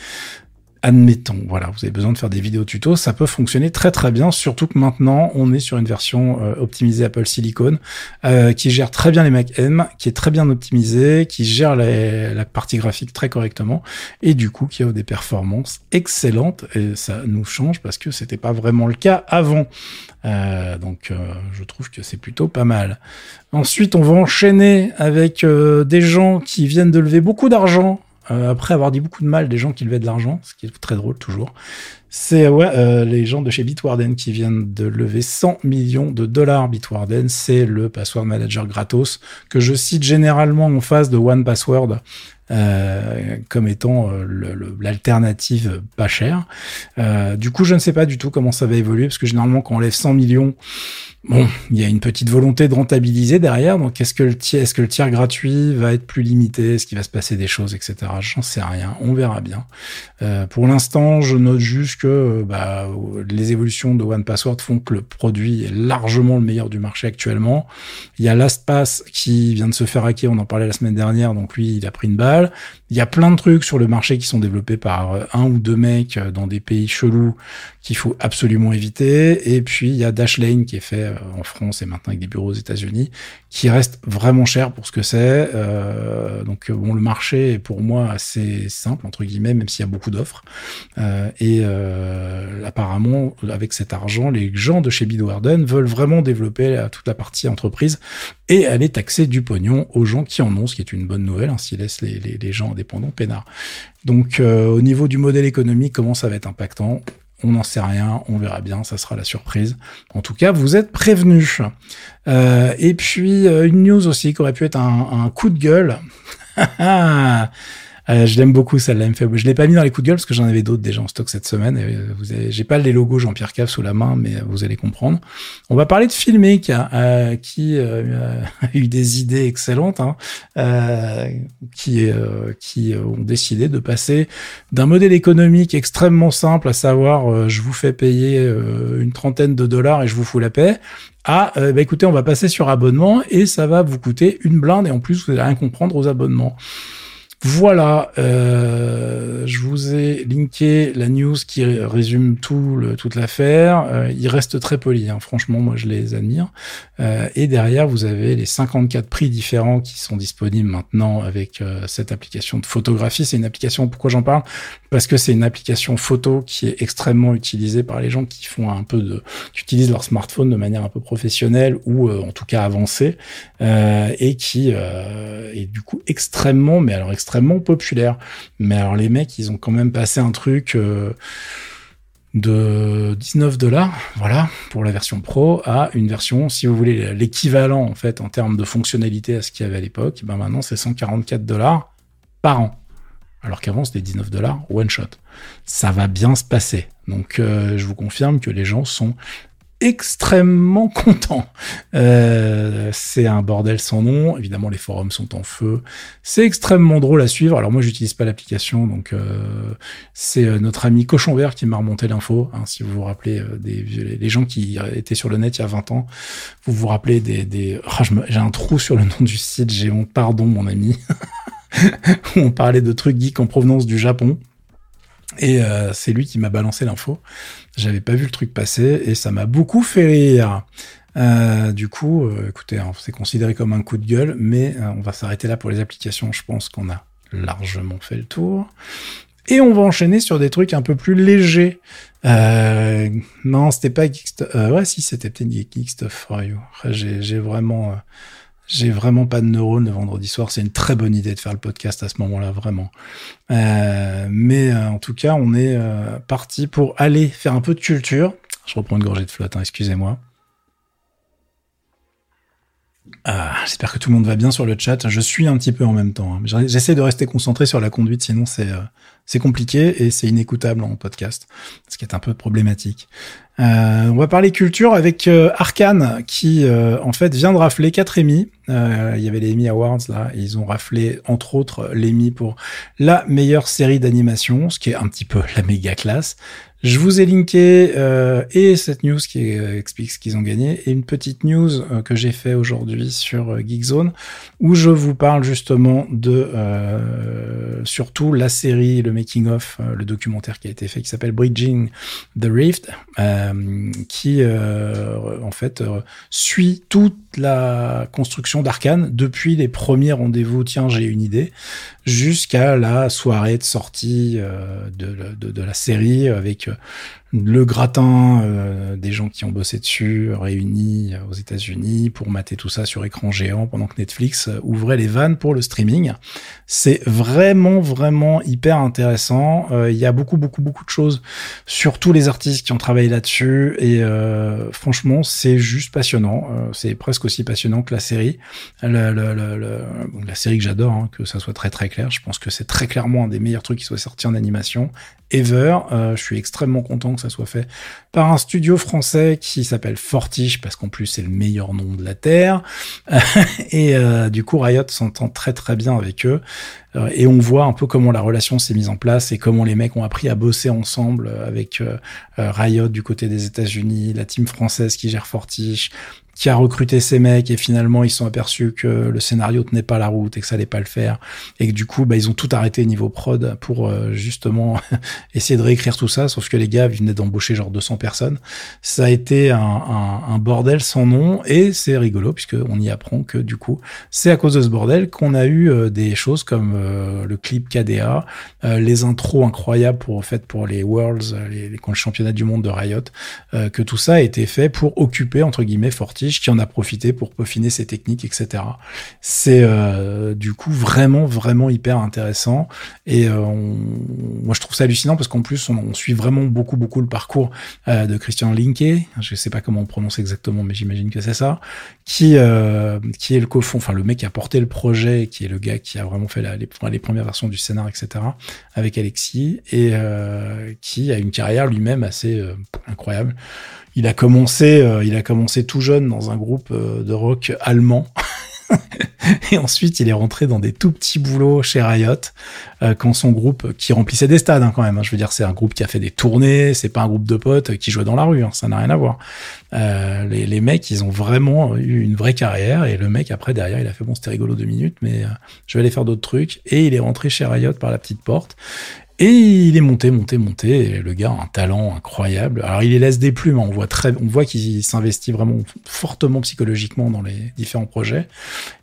admettons, voilà, vous avez besoin de faire des vidéos tutos, ça peut fonctionner très très bien, surtout que maintenant on est sur une version euh, optimisée Apple Silicon euh, qui gère très bien les Mac M, qui est très bien optimisée, qui gère la partie graphique très correctement et du coup qui a des performances excellentes et ça nous change parce que c'était pas vraiment le cas avant. donc je trouve que c'est plutôt pas mal. Ensuite, on va enchaîner avec des gens qui viennent de lever beaucoup d'argent euh, après avoir dit beaucoup de mal des gens qui levaient de l'argent, ce qui est très drôle toujours, c'est ouais, euh, les gens de chez Bitwarden qui viennent de lever 100 millions de dollars. Bitwarden, c'est le password manager gratos que je cite généralement en face de One Password comme étant l'alternative pas chère. du coup, je ne sais pas du tout comment ça va évoluer parce que généralement quand on lève 100 millions Bon, il y a une petite volonté de rentabiliser derrière. Donc, est-ce que le tiers, que gratuit va être plus limité? Est-ce qu'il va se passer des choses, etc. J'en sais rien. On verra bien. Euh, pour l'instant, je note juste bah, les évolutions de One Password font que le produit est largement le meilleur du marché actuellement. Il y a LastPass qui vient de se faire hacker. On en parlait la semaine dernière. Donc, lui, il a pris une balle. Il y a plein de trucs sur le marché qui sont développés par euh, un ou deux mecs euh, dans des pays chelous qu'il faut absolument éviter. Et puis, il y a Dashlane qui est fait euh, en France et maintenant avec des bureaux aux États-Unis, qui reste vraiment cher pour ce que c'est. Euh, donc bon, le marché est pour moi assez simple entre guillemets, même s'il y a beaucoup d'offres. Euh, et euh, apparemment, avec cet argent, les gens de chez Bitwarden veulent vraiment développer toute la partie entreprise et aller taxer du pognon aux gens qui en ont, ce qui est une bonne nouvelle, hein, s'ils laissent les, les, les, gens indépendants peinards. Donc au niveau du modèle économique, comment ça va être impactant? On n'en sait rien, on verra bien, ça sera la surprise. En tout cas, vous êtes prévenus. Euh, et puis, euh, une news aussi qui aurait pu être un, un coup de gueule. Euh, je l'aime beaucoup, celle-là. Fait... Je l'ai pas mis dans les coups de gueule parce que j'en avais d'autres déjà en stock cette semaine. Euh, vous. J'ai pas les logos Jean-Pierre Cave sous la main, mais vous allez comprendre. On va parler de euh, qui euh, a eu des idées excellentes, hein, euh, qui, ont décidé de passer d'un modèle économique extrêmement simple, à savoir je vous fais payer une trentaine de dollars et je vous fous la paix, à bah écoutez, on va passer sur abonnement et ça va vous coûter une blinde et en plus vous allez rien comprendre aux abonnements. Voilà, euh, je vous ai linké la news qui résume tout toute l'affaire. Euh, il reste très poli, hein. franchement, moi je les admire. Euh, et derrière, vous avez les 54 prix différents qui sont disponibles maintenant avec euh, cette application de photographie. C'est une application, pourquoi j'en parle? Parce que c'est une application photo qui est extrêmement utilisée par les gens qui font un peu de, qui utilisent leur smartphone de manière un peu professionnelle ou euh, en tout cas avancée, et qui est du coup extrêmement, mais alors extrêmement populaire. Mais alors les mecs, ils ont quand même passé un truc euh, de 19 dollars, voilà, pour la version pro, à une version, si vous voulez, l'équivalent en fait en termes de fonctionnalité à ce qu'il y avait à l'époque. Ben maintenant, c'est 144 dollars par an. Alors qu'avant, c'était 19 dollars one shot. Ça va bien se passer. Donc, euh, je vous confirme que les gens sont extrêmement content. Euh, c'est un bordel sans nom. Évidemment, les forums sont en feu. C'est extrêmement drôle à suivre. Alors moi, j'utilise pas l'application, donc euh, c'est euh, notre ami Cochon Vert qui m'a remonté l'info. Hein, si vous vous rappelez des les gens qui étaient sur le net il y a 20 ans, vous vous rappelez des, des... Oh, j'ai un trou sur le nom du site. J'ai honte. Pardon, mon ami. on parlait de trucs geeks en provenance du Japon. Et c'est lui qui m'a balancé l'info. J'avais pas vu le truc passer et ça m'a beaucoup fait rire. Euh, du coup, euh, écoutez, hein, c'est considéré comme un coup de gueule, mais on va s'arrêter là pour les applications. Je pense qu'on a largement fait le tour. Et on va enchaîner sur des trucs un peu plus légers. non, c'était pas Geekstuff. ouais, si, c'était peut-être Geekstuff for You. J'ai vraiment j'ai vraiment pas de neurones le vendredi soir. C'est une très bonne idée de faire le podcast à ce moment-là, vraiment. Euh, mais euh, en tout cas, on est euh, parti pour aller faire un peu de culture. Je reprends une gorgée de flotte, hein, excusez-moi. Ah, J'espère que tout le monde va bien sur le chat. Je suis un petit peu en même temps. Hein. J'essaie de rester concentré sur la conduite, sinon c'est c'est compliqué et c'est inécoutable en podcast, ce qui est un peu problématique. Euh, on va parler culture avec euh, Arkane qui euh, en fait vient de rafler quatre Emmy. Euh, il y avait les Emmy Awards là, ils ont raflé entre autres l'Emmy pour la meilleure série d'animation, ce qui est un petit peu la méga classe. Je vous ai linké euh, et cette news qui euh, explique ce qu'ils ont gagné et une petite news euh, que j'ai fait aujourd'hui sur euh, Geekzone où je vous parle justement de surtout la série, le making of, le documentaire qui a été fait qui s'appelle Bridging the Rift, qui en fait suit toute la construction d'Arkane depuis les premiers rendez-vous. Tiens, j'ai une idée jusqu'à la soirée de sortie de, la série avec le gratin euh, des gens qui ont bossé dessus, réunis aux États-Unis pour mater tout ça sur écran géant pendant que Netflix euh, ouvrait les vannes pour le streaming. C'est vraiment, vraiment hyper intéressant. Euh, il y a beaucoup, beaucoup, beaucoup de choses sur tous les artistes qui ont travaillé là-dessus et franchement, c'est juste passionnant. c'est presque aussi passionnant que la série. La, série que j'adore, hein, que ça soit très, très clair. Je pense que c'est très clairement un des meilleurs trucs qui soit sorti en animation ever. Euh, je suis extrêmement content que ça soit fait par un studio français qui s'appelle Fortiche parce qu'en plus c'est le meilleur nom de la terre. et euh, du coup Riot s'entend très très bien avec eux euh, et on voit un peu comment la relation s'est mise en place et comment les mecs ont appris à bosser ensemble avec Riot du côté des États-Unis, la team française qui gère Fortiche, qui a recruté ces mecs et finalement ils sont aperçus que le scénario tenait pas la route et que ça allait pas le faire. Et que du coup bah, ils ont tout arrêté niveau prod pour euh, justement essayer de réécrire tout ça. Sauf que les gars venaient d'embaucher genre 200 personnes. Ça a été un, bordel sans nom. Et c'est rigolo puisque on y apprend que du coup c'est à cause de ce bordel qu'on a eu euh, des choses comme euh, le clip KDA les intros incroyables pour fait pour les Worlds les, les championnats du monde de Riot que tout ça a été fait pour occuper entre guillemets Forti qui en a profité pour peaufiner ses techniques, etc. C'est euh, du coup vraiment, vraiment hyper intéressant. Et euh, moi, je trouve ça hallucinant parce qu'en plus, on, suit vraiment beaucoup, beaucoup le parcours euh, de Christian Linke. Je sais pas comment on prononce exactement, mais j'imagine que c'est ça. Qui, qui est le cofond, enfin le mec qui a porté le projet, qui est le gars qui a vraiment fait les, premières versions du scénar, etc. Avec Alexis et qui a une carrière lui-même assez incroyable il a commencé, euh, il a commencé tout jeune dans un groupe euh, de rock allemand. et ensuite, il est rentré dans des tout petits boulots chez Riot, euh, quand son groupe, qui remplissait des stades hein, quand même, hein, je veux dire, c'est un groupe qui a fait des tournées, c'est pas un groupe de potes qui jouait dans la rue, hein, ça n'a rien à voir. Euh, les, les, mecs, ils ont vraiment eu une vraie carrière, et le mec, après, derrière, il a fait, bon, c'était rigolo deux minutes, mais je vais aller faire d'autres trucs, et il est rentré chez Riot par la petite porte, et il est monté, monté, monté. Le gars a un talent incroyable. Alors il les laisse des plumes. Hein. On voit très, on voit qu'il s'investit vraiment fortement psychologiquement dans les différents projets.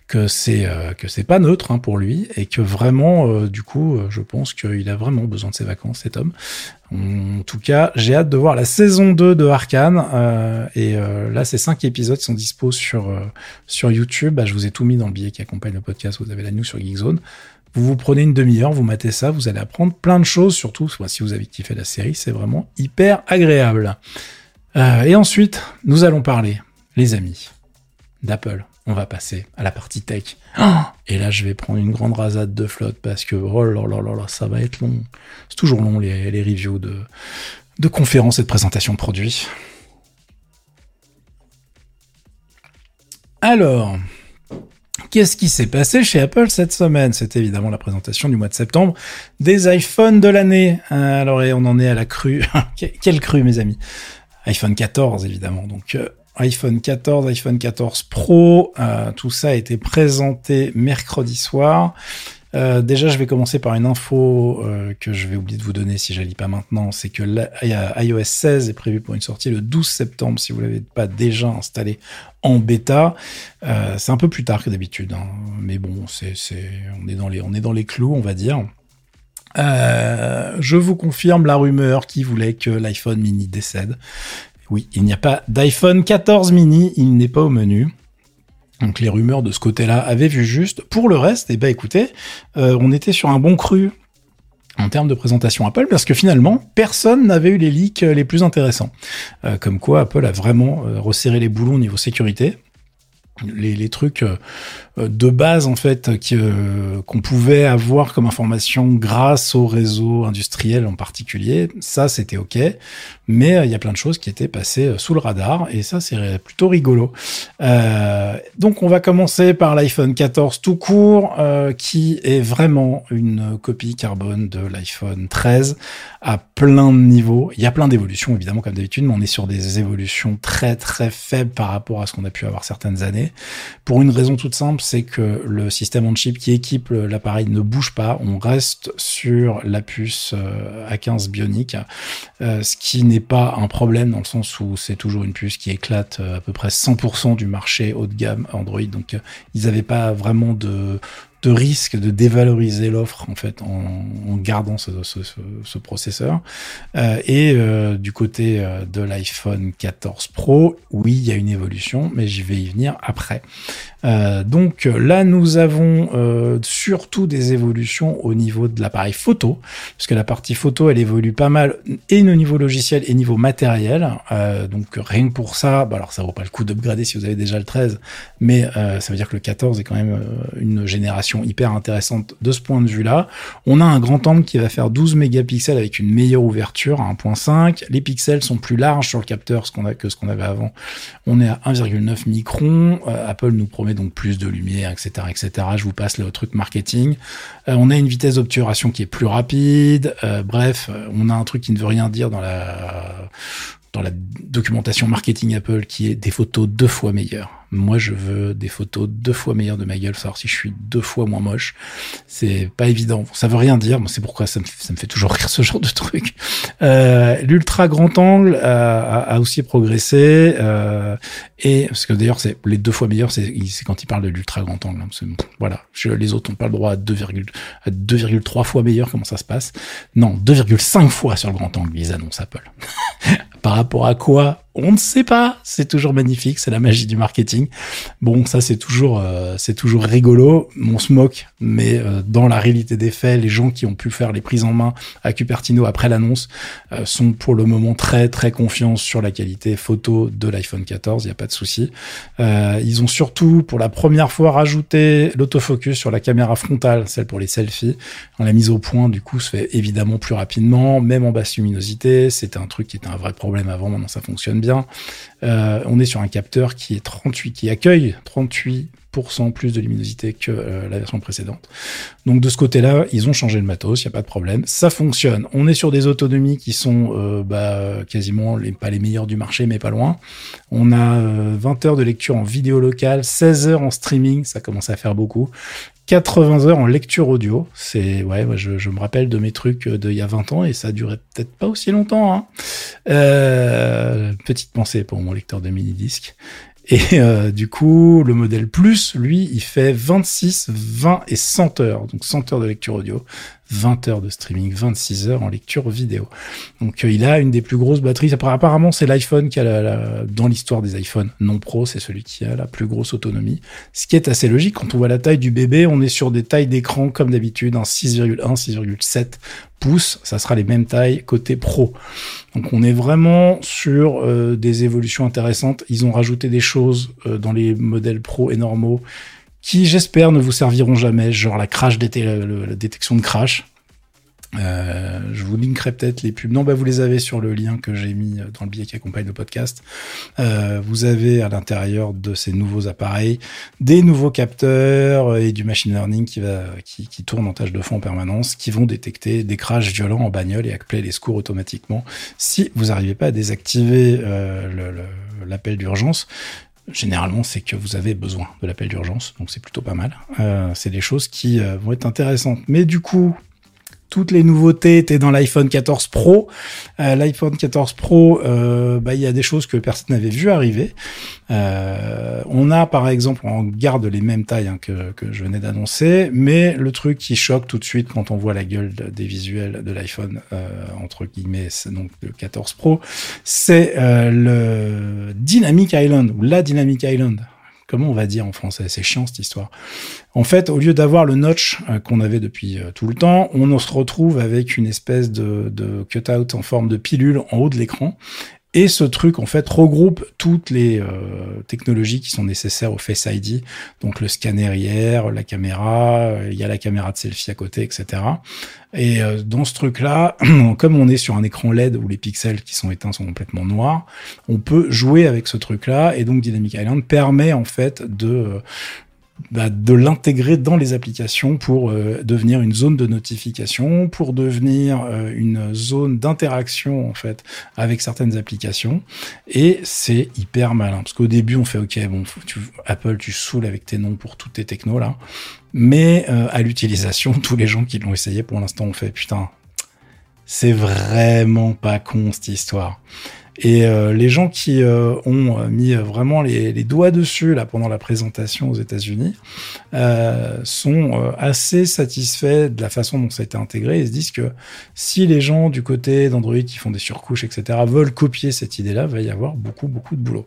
Que c'est euh, que c'est pas neutre hein, pour lui et que vraiment, euh, du coup, euh, je pense qu'il a vraiment besoin de ses vacances, cet homme. En tout cas, j'ai hâte de voir la saison 2 de Arkane. et là, ces cinq épisodes sont dispo sur sur YouTube. Bah, je vous ai tout mis dans le billet qui accompagne le podcast. Vous avez la news sur Geekzone. Vous vous prenez une demi-heure, vous matez ça, vous allez apprendre plein de choses, surtout si vous avez kiffé la série, c'est vraiment hyper agréable. Euh, et ensuite, nous allons parler, les amis, d'Apple. On va passer à la partie tech. et là, je vais prendre une grande rasade de flotte parce que oh là là là là, ça va être long. C'est toujours long les, reviews de conférences et de présentations de produits. Alors, Qu'est-ce qui s'est passé chez Apple cette semaine? C'est évidemment la présentation du mois de septembre des iPhones de l'année. Alors, on en est à la crue. Quelle crue, mes amis? iPhone 14, évidemment. Donc, euh, iPhone 14, iPhone 14 Pro, euh, tout ça a été présenté mercredi soir. Euh, déjà, je vais commencer par une info euh, que je vais oublier de vous donner si je lis pas maintenant. C'est que iOS 16 est prévu pour une sortie le 12 septembre si vous l'avez pas déjà installé en bêta. Euh, c'est un peu plus tard que d'habitude, hein. mais bon, on est dans les, clous, on va dire. Je vous confirme la rumeur qui voulait que l'iPhone mini décède. Oui, il n'y a pas d'iPhone 14 mini, il n'est pas au menu. Donc les rumeurs de ce côté-là avaient vu juste. Pour le reste, eh ben écoutez, euh, on était sur un bon cru en termes de présentation Apple parce que finalement personne n'avait eu les leaks les plus intéressants. Euh, comme quoi Apple a vraiment euh, resserré les boulons au niveau sécurité. Les, les, trucs de base en fait qu'on pouvait avoir comme information grâce au réseau industriel en particulier, ça c'était ok. Mais euh, il y a plein de choses qui étaient passées euh, sous le radar et ça c'est plutôt rigolo. Euh, donc on va commencer par l'iPhone 14 tout court, euh, qui est vraiment une copie carbone de l'iPhone 13 à plein de niveaux. Il y a plein d'évolutions évidemment comme d'habitude, mais on est sur des évolutions très très faibles par rapport à ce qu'on a pu avoir certaines années. Pour une raison toute simple, c'est que le système on chip qui équipe l'appareil ne bouge pas. On reste sur la puce A15 bionique, ce qui n'est pas un problème dans le sens où c'est toujours une puce qui éclate euh, à peu près 100% du marché haut de gamme Android. Donc euh, ils n'avaient pas vraiment de de risque de dévaloriser l'offre en fait en, gardant ce processeur. Euh, et euh, du côté euh, de l'iPhone 14 Pro, oui, il y a une évolution, mais j'y vais y venir après. Euh, donc là, nous avons euh, surtout des évolutions au niveau de l'appareil photo, parce que la partie photo, elle évolue pas mal, et au niveau logiciel et niveau matériel. Euh, donc rien que pour ça, bah alors ça vaut pas le coup d'upgrader si vous avez déjà le 13, mais euh, ça veut dire que le 14 est quand même euh, une génération hyper intéressante de ce point de vue-là. On a un grand angle qui va faire 12 mégapixels avec une meilleure ouverture à 1.5. Les pixels sont plus larges sur le capteur ce qu'on a, que ce qu'on avait avant. On est à 1,9 microns. Apple nous promet donc plus de lumière, etc., etc. Je vous passe le truc marketing. Euh, on a une vitesse d'obturation qui est plus rapide. Euh, bref, on a un truc qui ne veut rien dire dans la dans la documentation marketing Apple qui est des photos deux fois meilleures. Moi, je veux des photos deux fois meilleures de ma gueule, savoir si je suis deux fois moins moche. C'est pas évident. Ça veut rien dire. C'est pourquoi ça me, ça me, fait toujours rire ce genre de truc. Euh, L'ultra grand angle a, a, aussi progressé. Euh, et parce que d'ailleurs, c'est les deux fois meilleurs, c'est quand il parle de l'ultra grand angle. Hein, voilà. Je, les autres n'ont pas le droit à 2,3 fois meilleur. Comment ça se passe? Non, 2,5 fois sur le grand angle. Ils annoncent Apple. Par rapport à quoi on ne sait pas. C'est toujours magnifique, c'est la magie du marketing. Bon, ça c'est toujours euh, c'est toujours rigolo. On se moque, mais euh, dans la réalité des faits, les gens qui ont pu faire les prises en main à Cupertino après l'annonce euh, sont pour le moment très très confiants sur la qualité photo de l'iPhone 14. Il n'y a pas de souci. Ils ont surtout pour la première fois rajouté l'autofocus sur la caméra frontale, celle pour les selfies. La mise au point du coup se fait évidemment plus rapidement, même en basse luminosité. C'était un truc qui était un vrai problème avant. Maintenant ça fonctionne Euh, on est sur un capteur qui est 38, qui accueille 38% plus de luminosité que euh, la version précédente. Donc de ce côté-là, ils ont changé le matos, il n'y a pas de problème. Ça fonctionne. On est sur des autonomies qui sont euh, bah, quasiment pas les meilleures du marché, mais pas loin. On a 20 heures de lecture en vidéo locale, 16 heures en streaming, ça commence à faire beaucoup. 80 heures en lecture audio. C'est ouais, je, me rappelle de mes trucs d'il y a 20 ans et ça durait peut-être pas aussi longtemps. Hein. Euh, petite pensée pour mon lecteur de mini disque. Et euh, du coup, le modèle Plus, lui, il fait 26, 20 et 100 heures. Donc 100 heures de lecture audio, 20 heures de streaming, 26 heures en lecture vidéo. Donc euh, il a une des plus grosses batteries. Apparemment, c'est l'iPhone qui a la, la, dans l'histoire des iPhones non pro, c'est celui qui a la plus grosse autonomie. Ce qui est assez logique quand on voit la taille du bébé, on est sur des tailles d'écran comme d'habitude, un 6,1, 6,7 pouces. Ça sera les mêmes tailles côté pro. Donc on est vraiment sur euh, des évolutions intéressantes. Ils ont rajouté des choses euh, dans les modèles pro et normaux qui, j'espère, ne vous serviront jamais, genre la crash détection de crash. Euh, je vous linkerai peut-être les pubs. Non, bah vous les avez sur le lien que j'ai mis dans le billet qui accompagne le podcast. Euh, vous avez à l'intérieur de ces nouveaux appareils des nouveaux capteurs et du machine learning qui va qui, tourne en tâche de fond en permanence, qui vont détecter des crashs violents en bagnole et appeler les secours automatiquement si vous n'arrivez pas à désactiver euh, l'appel d'urgence. Généralement, c'est que vous avez besoin de l'appel d'urgence, donc c'est plutôt pas mal. Euh, c'est des choses qui euh, vont être intéressantes. Mais du coup, toutes les nouveautés étaient dans l'iPhone 14 Pro. Euh, L'iPhone 14 Pro, euh, bah, il y a des choses que personne n'avait vu arriver. Euh, on a par exemple, on garde les mêmes tailles hein, que, que, je venais d'annoncer, mais le truc qui choque tout de suite quand on voit la gueule des visuels de l'iPhone entre guillemets, donc le 14 Pro, c'est le Dynamic Island ou la Dynamic Island comment on va dire en français? C'est chiant cette histoire. En fait, au lieu d'avoir le notch euh, qu'on avait depuis euh, tout le temps, on se retrouve avec une espèce de, de cut-out en forme de pilule en haut de l'écran. Et ce truc, en fait, regroupe toutes les euh, technologies qui sont nécessaires au Face ID. Donc le scanner hier, la caméra, il y a la caméra de selfie à côté, etc. Et euh, dans ce truc-là, comme on est sur un écran LED où les pixels qui sont éteints sont complètement noirs, on peut jouer avec ce truc-là. Et donc Dynamic Island permet en fait de bah, de l'intégrer dans les applications pour euh, devenir une zone de notification, pour devenir euh, une zone d'interaction en fait avec certaines applications. Et c'est hyper malin parce qu'au début on fait ok bon Apple tu saoules avec tes noms pour toutes tes technos là, mais euh, à l'utilisation tous les gens qui l'ont essayé pour l'instant ont fait putain c'est vraiment pas con cette histoire. Et euh, les gens qui euh, ont euh, mis vraiment les, les, doigts dessus là pendant la présentation aux États-Unis sont assez satisfaits de la façon dont ça a été intégré et se disent que si les gens du côté d'Android qui font des surcouches, etc., veulent copier cette idée-là, va y avoir beaucoup, beaucoup de boulot.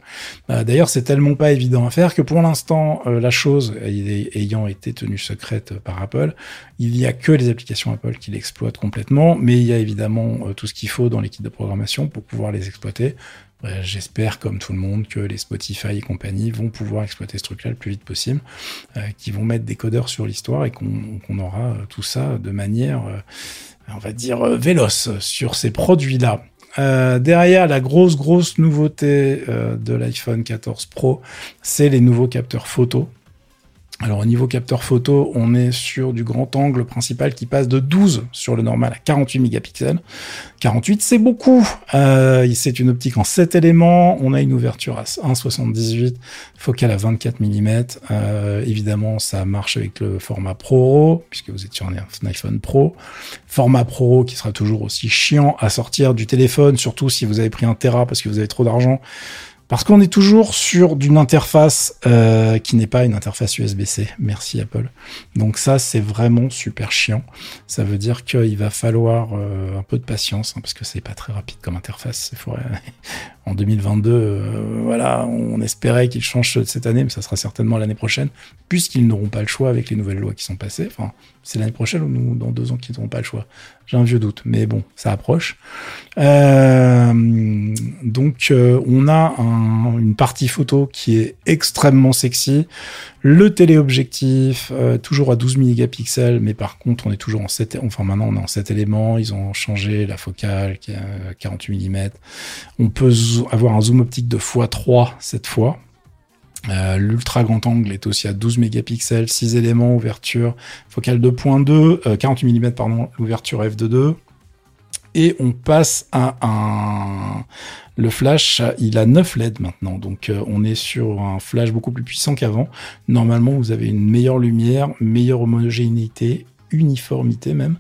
D'ailleurs, c'est tellement pas évident à faire que pour l'instant, la chose ayant été tenue secrète par Apple, il y a que les applications Apple qui l'exploitent complètement, mais il y a évidemment tout ce qu'il faut dans l'équipe de programmation pour pouvoir les exploiter. J'espère, comme tout le monde, que les Spotify et compagnie vont pouvoir exploiter ce truc-là le plus vite possible, euh, qu'ils vont mettre des codeurs sur l'histoire et qu'on aura euh, tout ça de manière, euh, on va dire, véloce sur ces produits-là. derrière, la grosse, grosse nouveauté de l'iPhone 14 Pro, c'est les nouveaux capteurs photo alors au niveau capteur photo, on est sur du grand angle principal qui passe de 12 sur le normal à 48 mégapixels. 48 c'est beaucoup. Euh, c'est une optique en 7 éléments. On a une ouverture à 1,78, focale à 24 mm. Euh, évidemment, ça marche avec le format Pro, puisque vous êtes sur un iPhone Pro. Format Pro qui sera toujours aussi chiant à sortir du téléphone, surtout si vous avez pris un Tera parce que vous avez trop d'argent. Parce qu'on est toujours sur d'une interface euh, qui n'est pas une interface USB-C. Merci Apple. Donc ça, c'est vraiment super chiant. Ça veut dire qu'il va falloir euh, un peu de patience, hein, parce que c'est pas très rapide comme interface. En 2022, euh, voilà, on espérait qu'il change cette année, mais ça sera certainement l'année prochaine, puisqu'ils n'auront pas le choix avec les nouvelles lois qui sont passées. Enfin, c'est l'année prochaine ou nous, dans deux ans qu'ils n'auront pas le choix. J'ai un vieux doute, mais bon, ça approche. Euh, donc, euh, on a une partie photo qui est extrêmement sexy. Le téléobjectif, toujours à 12 mégapixels, mais par contre, on est toujours en 7, enfin maintenant on est en 7 éléments. Ils ont changé la focale qui est à 48 mm. On peut avoir un zoom optique de x3 cette fois. Euh, l'ultra grand angle est aussi à 12 mégapixels, 6 éléments, ouverture, focale 2.2, 48 mm pardon, l'ouverture f2.2. Et on passe à un... Le flash, il a 9 LED maintenant, donc euh, on est sur un flash beaucoup plus puissant qu'avant. Normalement, vous avez une meilleure lumière, meilleure homogénéité, uniformité même.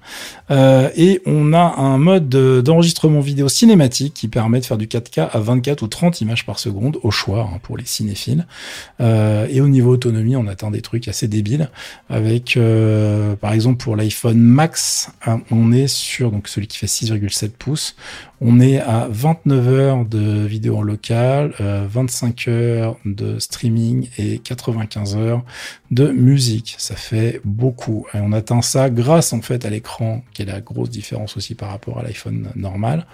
Euh, et on a un mode d'enregistrement vidéo cinématique qui permet de faire du 4K à 24 ou 30 images par seconde au choix hein, pour les cinéphiles. Euh, et au niveau autonomie, on atteint des trucs assez débiles. Avec, euh, par exemple, pour l'iPhone Max, hein, on est sur donc celui qui fait 6,7 pouces. On est à 29 heures de vidéo en local, 25 heures de streaming et 95 heures de musique. Ça fait beaucoup. Et on atteint ça grâce en fait à l'écran, qui est la grosse différence aussi par rapport à l'iPhone normal,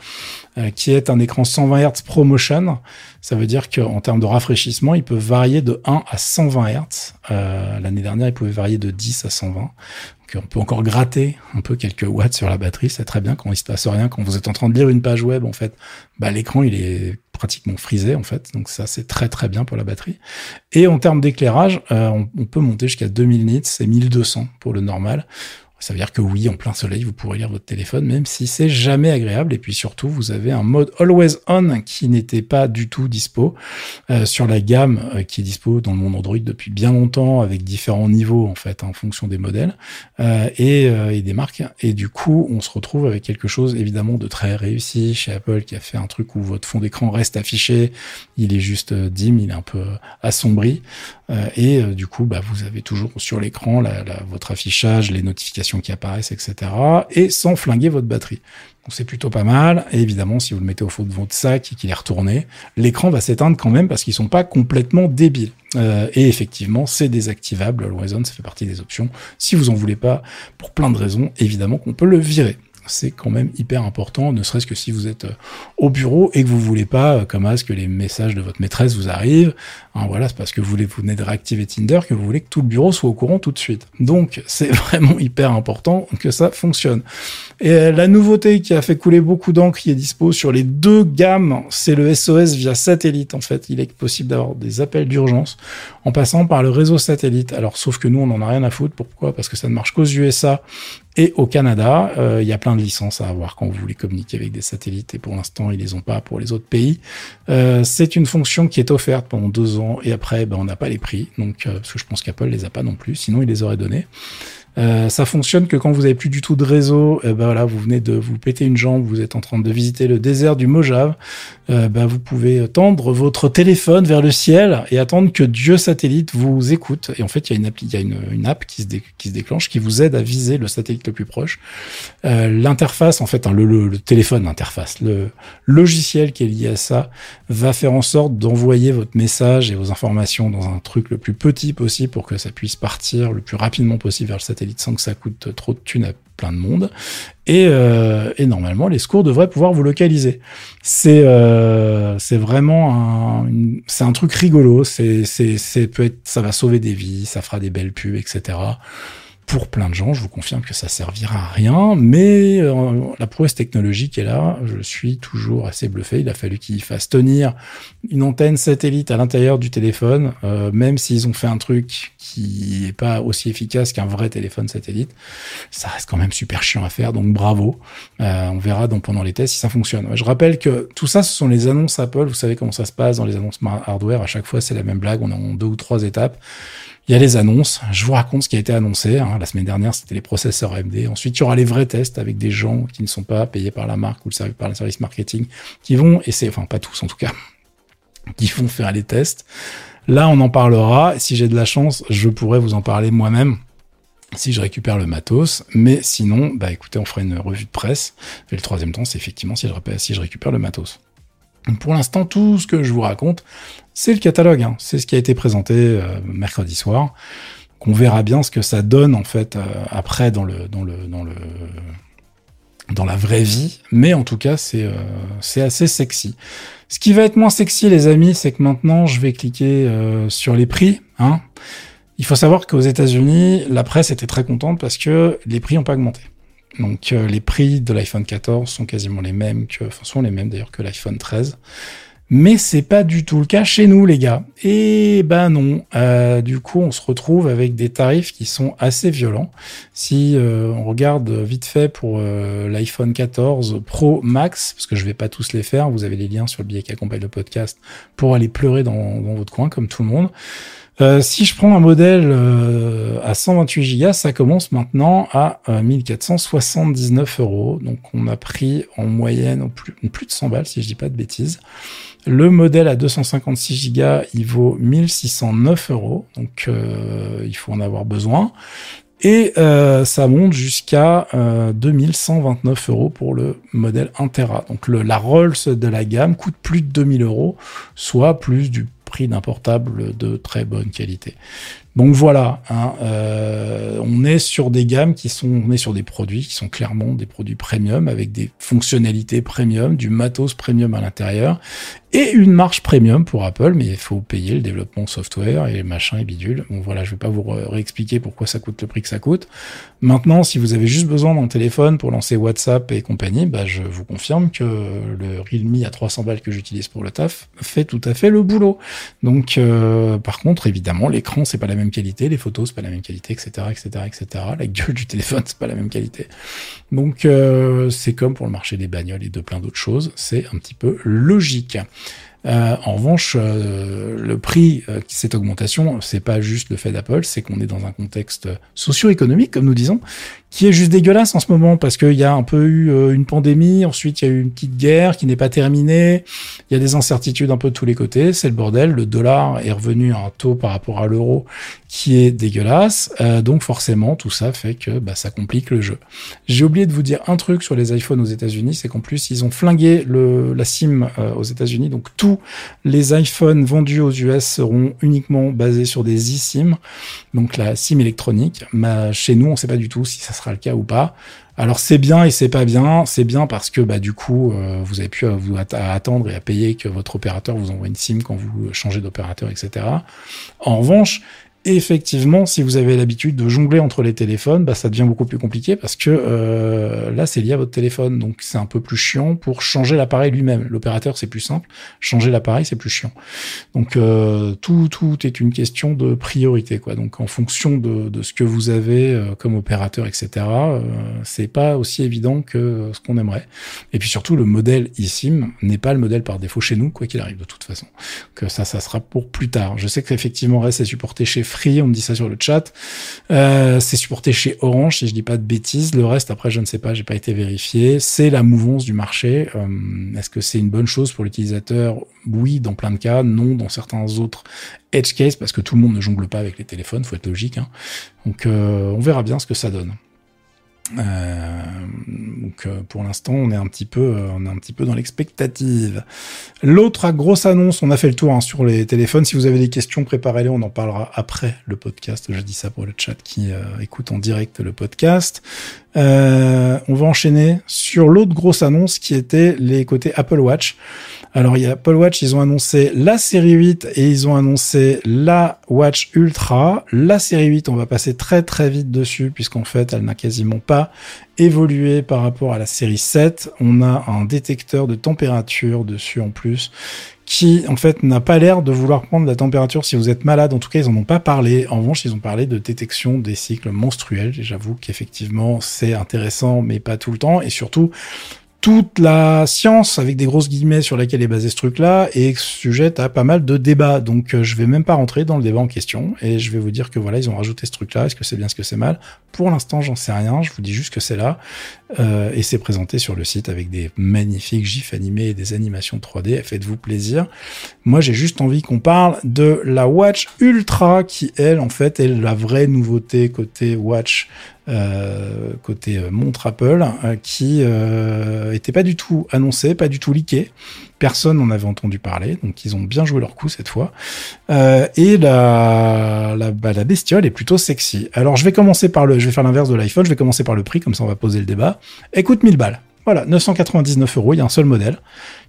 euh, qui est un écran 120 Hz ProMotion. Ça veut dire qu'en termes de rafraîchissement, il peut varier de 1 à 120 Hz. Euh, L'année dernière, il pouvait varier de 10 à 120 on peut encore gratter un peu quelques watts sur la batterie, c'est très bien quand il se passe rien, quand vous êtes en train de lire une page web, en fait, bah, l'écran il est pratiquement frisé en fait, donc ça c'est très très bien pour la batterie. Et en termes d'éclairage, euh, on, on, peut monter jusqu'à 2000 nits, c'est 1200 pour le normal. Ça veut dire que oui, en plein soleil, vous pourrez lire votre téléphone, même si c'est jamais agréable. Et puis surtout, vous avez un mode Always On qui n'était pas du tout dispo euh, sur la gamme euh, qui est dispo dans le monde Android depuis bien longtemps, avec différents niveaux en fait en fonction des modèles euh, et, et, des marques. Et du coup, on se retrouve avec quelque chose évidemment de très réussi chez Apple qui a fait un truc où votre fond d'écran reste affiché, il est juste dim, il est un peu assombri. Et du coup, bah, vous avez toujours sur l'écran votre affichage, les notifications qui apparaissent, etc. Et sans flinguer votre batterie. C'est plutôt pas mal. Et évidemment, si vous le mettez au fond de votre sac et qu'il est retourné, l'écran va s'éteindre quand même parce qu'ils sont pas complètement débiles. Euh, et effectivement, c'est désactivable. Always ça fait partie des options. Si vous en voulez pas, pour plein de raisons, évidemment qu'on peut le virer c'est quand même hyper important, ne serait-ce que si vous êtes euh, au bureau et que vous voulez pas, euh, comme à ce que les messages de votre maîtresse vous arrivent. Hein, voilà, c'est parce que vous, vous venez de réactiver Tinder que vous voulez que tout le bureau soit au courant tout de suite. Donc, c'est vraiment hyper important que ça fonctionne. Et euh, la nouveauté qui a fait couler beaucoup d'encre, qui est dispo sur les deux gammes, c'est le SOS via satellite. En fait, il est possible d'avoir des appels d'urgence en passant par le réseau satellite. Alors, sauf que nous, on n'en a rien à foutre. Pourquoi? Parce que ça ne marche qu'aux USA et au Canada. Euh, il y a plein de licences à avoir quand vous voulez communiquer avec des satellites. Et pour l'instant, ils les ont pas pour les autres pays. Euh, c'est une fonction qui est offerte pendant deux ans. Et après, ben, on n'a pas les prix. Donc, parce que je pense qu'Apple les a pas non plus. Sinon, ils les auraient donnés. Euh, ça fonctionne que quand vous avez plus du tout de réseau, eh ben voilà, vous venez de vous péter une jambe, vous êtes en train de visiter le désert du Mojave, euh, ben vous pouvez tendre votre téléphone vers le ciel et attendre que Dieu satellite vous écoute. Et en fait, il y a une il y a une, app qui se, déclenche, qui vous aide à viser le satellite le plus proche. Euh, l'interface, en fait, hein, le, téléphone interface, le logiciel qui est lié à ça, va faire en sorte d'envoyer votre message et vos informations dans un truc le plus petit possible pour que ça puisse partir le plus rapidement possible vers le satellite sans que ça coûte trop de thunes de monde. Et, euh, et normalement, les secours devraient pouvoir vous localiser. C'est euh, vraiment un, c'est un truc rigolo. C'est peut être ça va sauver des vies, ça fera des belles pubs, etc pour plein de gens, je vous confirme que ça servira à rien, mais euh, la prouesse technologique est là, je suis toujours assez bluffé. Il a fallu qu'ils fassent tenir une antenne satellite à l'intérieur du téléphone, euh, même s'ils ont fait un truc qui est pas aussi efficace qu'un vrai téléphone satellite, ça reste quand même super chiant à faire, donc bravo. Euh, on verra pendant les tests si ça fonctionne. Je rappelle que tout ça, ce sont les annonces Apple. Vous savez comment ça se passe dans les annonces hardware. À chaque fois, c'est la même blague. On est en deux ou trois étapes. Il y a les annonces. Je vous raconte ce qui a été annoncé. Hein. La semaine dernière, c'était les processeurs AMD. Ensuite, il y aura les vrais tests avec des gens qui ne sont pas payés par la marque ou par le service marketing, qui vont essayer, enfin pas tous en tout cas, qui vont faire les tests. Là, on en parlera. Si j'ai de la chance, je pourrais vous en parler moi-même si je récupère le matos. Mais sinon, bah écoutez, on fera une revue de presse. Et le troisième temps, c'est effectivement si je récupère le matos. Pour l'instant, tout ce que je vous raconte, c'est le catalogue. Hein. C'est ce qui a été présenté euh, mercredi soir. Qu'on verra bien ce que ça donne en fait euh, après dans le dans le dans le dans la vraie vie. Mais en tout cas, c'est euh, c'est assez sexy. Ce qui va être moins sexy, les amis, c'est que maintenant, je vais cliquer sur les prix. Hein. Il faut savoir qu'aux États-Unis, la presse était très contente parce que les prix n'ont pas augmenté. Donc les prix de l'iPhone 14 sont quasiment les mêmes que, enfin sont les mêmes d'ailleurs que l'iPhone 13. Mais c'est pas du tout le cas chez nous, les gars. Et ben non. Euh, du coup, on se retrouve avec des tarifs qui sont assez violents. Si euh, on regarde vite fait pour l'iPhone 14 Pro Max, parce que je vais pas tous les faire, vous avez les liens sur le billet qui accompagne le podcast pour aller pleurer dans, votre coin, comme tout le monde. Euh, si je prends un modèle euh, à 128 Go, ça commence maintenant à 1479 euh, euros. Donc on a pris en moyenne plus, plus de 100 balles si je dis pas de bêtises. Le modèle à 256 Go, il vaut 1609 euros. Donc il faut en avoir besoin. Et ça monte jusqu'à 2129 euros pour le modèle 1 Tera. Donc le, la Rolls de la gamme coûte plus de 2000 euros, soit plus du prix d'un portable de très bonne qualité. Donc voilà, hein, euh, on est sur des gammes qui sont, on est sur des produits qui sont clairement des produits premium avec des fonctionnalités premium, du matos premium à l'intérieur et une marge premium pour Apple, mais il faut payer le développement software et machin et bidule. Bon voilà, je vais pas vous réexpliquer pourquoi ça coûte le prix que ça coûte. Maintenant, si vous avez juste besoin d'un téléphone pour lancer WhatsApp et compagnie, bah je vous confirme que le Realme à 300 balles que j'utilise pour le taf fait tout à fait le boulot. Donc euh, par contre, évidemment, l'écran c'est pas la même qualité, les photos c'est pas la même qualité, etc., etc., etc. La gueule du téléphone c'est pas la même qualité. Donc euh, c'est comme pour le marché des bagnoles et de plein d'autres choses, c'est un petit peu logique. Euh, en revanche, euh, le prix, euh, cette augmentation, c'est pas juste le fait d'Apple, c'est qu'on est dans un contexte socio-économique, comme nous disons, qui est juste dégueulasse en ce moment parce qu'il y a un peu eu euh, une pandémie, ensuite il y a eu une petite guerre qui n'est pas terminée, il y a des incertitudes un peu de tous les côtés, c'est le bordel, le dollar est revenu à un taux par rapport à l'euro qui est dégueulasse, euh, donc forcément tout ça fait que bah, ça complique le jeu. J'ai oublié de vous dire un truc sur les iPhones aux États-Unis, c'est qu'en plus ils ont flingué le, la SIM euh, aux États-Unis, donc tous les iPhones vendus aux US seront uniquement basés sur des eSIM, donc la SIM électronique. Mais chez nous on sait pas du tout si ça le cas ou pas. Alors c'est bien et c'est pas bien. C'est bien parce que bah du coup euh, vous avez pu euh, vous attendre et à payer que votre opérateur vous envoie une SIM quand vous changez d'opérateur, etc. En revanche, effectivement, si vous avez l'habitude de jongler entre les téléphones, bah, ça devient beaucoup plus compliqué parce que euh, là, c'est lié à votre téléphone. Donc, c'est un peu plus chiant pour changer l'appareil lui-même. L'opérateur, c'est plus simple. Changer l'appareil, c'est plus chiant. Donc, euh, tout, tout est une question de priorité. quoi. Donc, en fonction de, de ce que vous avez euh, comme opérateur, etc., euh, c'est pas aussi évident que ce qu'on aimerait. Et puis surtout, le modèle eSIM n'est pas le modèle par défaut chez nous, quoi qu'il arrive de toute façon. Que ça, ça sera pour plus tard. Je sais qu'effectivement, reste est supporté chez free, on me dit ça sur le chat. Euh, c'est supporté chez Orange, si je dis pas de bêtises. Le reste, après, je ne sais pas, j'ai pas été vérifié. C'est la mouvance du marché. Euh, est-ce que c'est une bonne chose pour l'utilisateur? Oui, dans plein de cas. Non, dans certains autres edge cases, parce que tout le monde ne jongle pas avec les téléphones, faut être logique. Hein. Donc, on verra bien ce que ça donne. Euh, donc euh, pour l'instant, on est un petit peu, euh, on est un petit peu dans l'expectative. L'autre grosse annonce, on a fait le tour hein, sur les téléphones. Si vous avez des questions, préparez-les. On en parlera après le podcast. Je dis ça pour le chat qui écoute en direct le podcast. on va enchaîner sur l'autre grosse annonce qui était les côtés Apple Watch. Alors, il y a Apple Watch, ils ont annoncé la série 8 et ils ont annoncé la Watch Ultra. La série 8, on va passer très très vite dessus puisqu'en fait, elle n'a quasiment pas évolué par rapport à la série 7. On a un détecteur de température dessus en plus qui en fait n'a pas l'air de vouloir prendre la température si vous êtes malade. En tout cas, ils en ont pas parlé. En revanche, ils ont parlé de détection des cycles menstruels. J'avoue qu'effectivement, c'est intéressant, mais pas tout le temps. Et surtout, toute la science, avec des grosses guillemets sur laquelle est basé ce truc-là, est sujette à pas mal de débats. Donc, euh, je vais même pas rentrer dans le débat en question et je vais vous dire que voilà, ils ont rajouté ce truc-là. Est-ce que c'est bien, ce que c'est mal? Pour l'instant, j'en sais rien. Je vous dis juste que c'est là euh, et c'est présenté sur le site avec des magnifiques gifs animés et des animations 3D. Faites-vous plaisir. Moi, j'ai juste envie qu'on parle de la Watch Ultra qui, elle, en fait, est la vraie nouveauté côté Watch euh, côté euh, montre Apple, euh, qui était pas du tout annoncé, pas du tout leaké. Personne n'en avait entendu parler, donc ils ont bien joué leur coup cette fois. et la, la, bah, la bestiole est plutôt sexy. Alors je vais commencer par le, je vais faire l'inverse de l'iPhone, je vais commencer par le prix, comme ça on va poser le débat. Écoute 1000 balles. Voilà, 999 euros, il y a un seul modèle,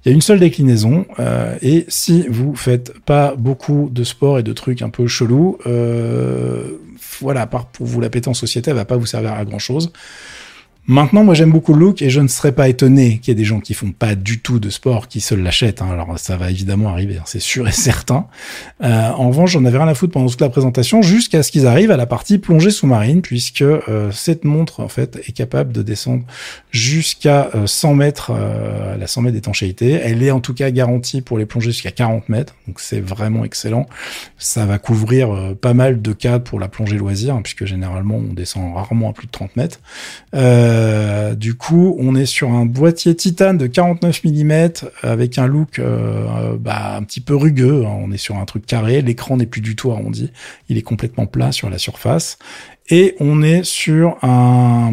il y a une seule déclinaison, euh, et si vous faites pas beaucoup de sport et de trucs un peu chelous, euh, voilà, à part pour vous la péter en société, elle va pas vous servir à grand chose. Maintenant, moi j'aime beaucoup le look et je ne serais pas étonné qu'il y ait des gens qui font pas du tout de sport qui se l'achètent. Hein. Alors ça va évidemment arriver, hein, c'est sûr et certain. Euh, en revanche, j'en avais rien à foutre pendant toute la présentation jusqu'à ce qu'ils arrivent à la partie plongée sous-marine puisque euh, cette montre en fait est capable de descendre jusqu'à 100 euh, mètres à la 100 mètres d'étanchéité. Elle est en tout cas garantie pour les plonger jusqu'à 40 mètres, donc c'est vraiment excellent. Ça va couvrir pas mal de cas pour la plongée loisir hein, puisque généralement on descend rarement à plus de 30 mètres. Euh, du coup, on est sur un boîtier titane de 49 mm avec un look euh, bah, un petit peu rugueux. Hein. On est sur un truc carré. L'écran n'est plus du tout arrondi. Il est complètement plat sur la surface. Et on est sur un,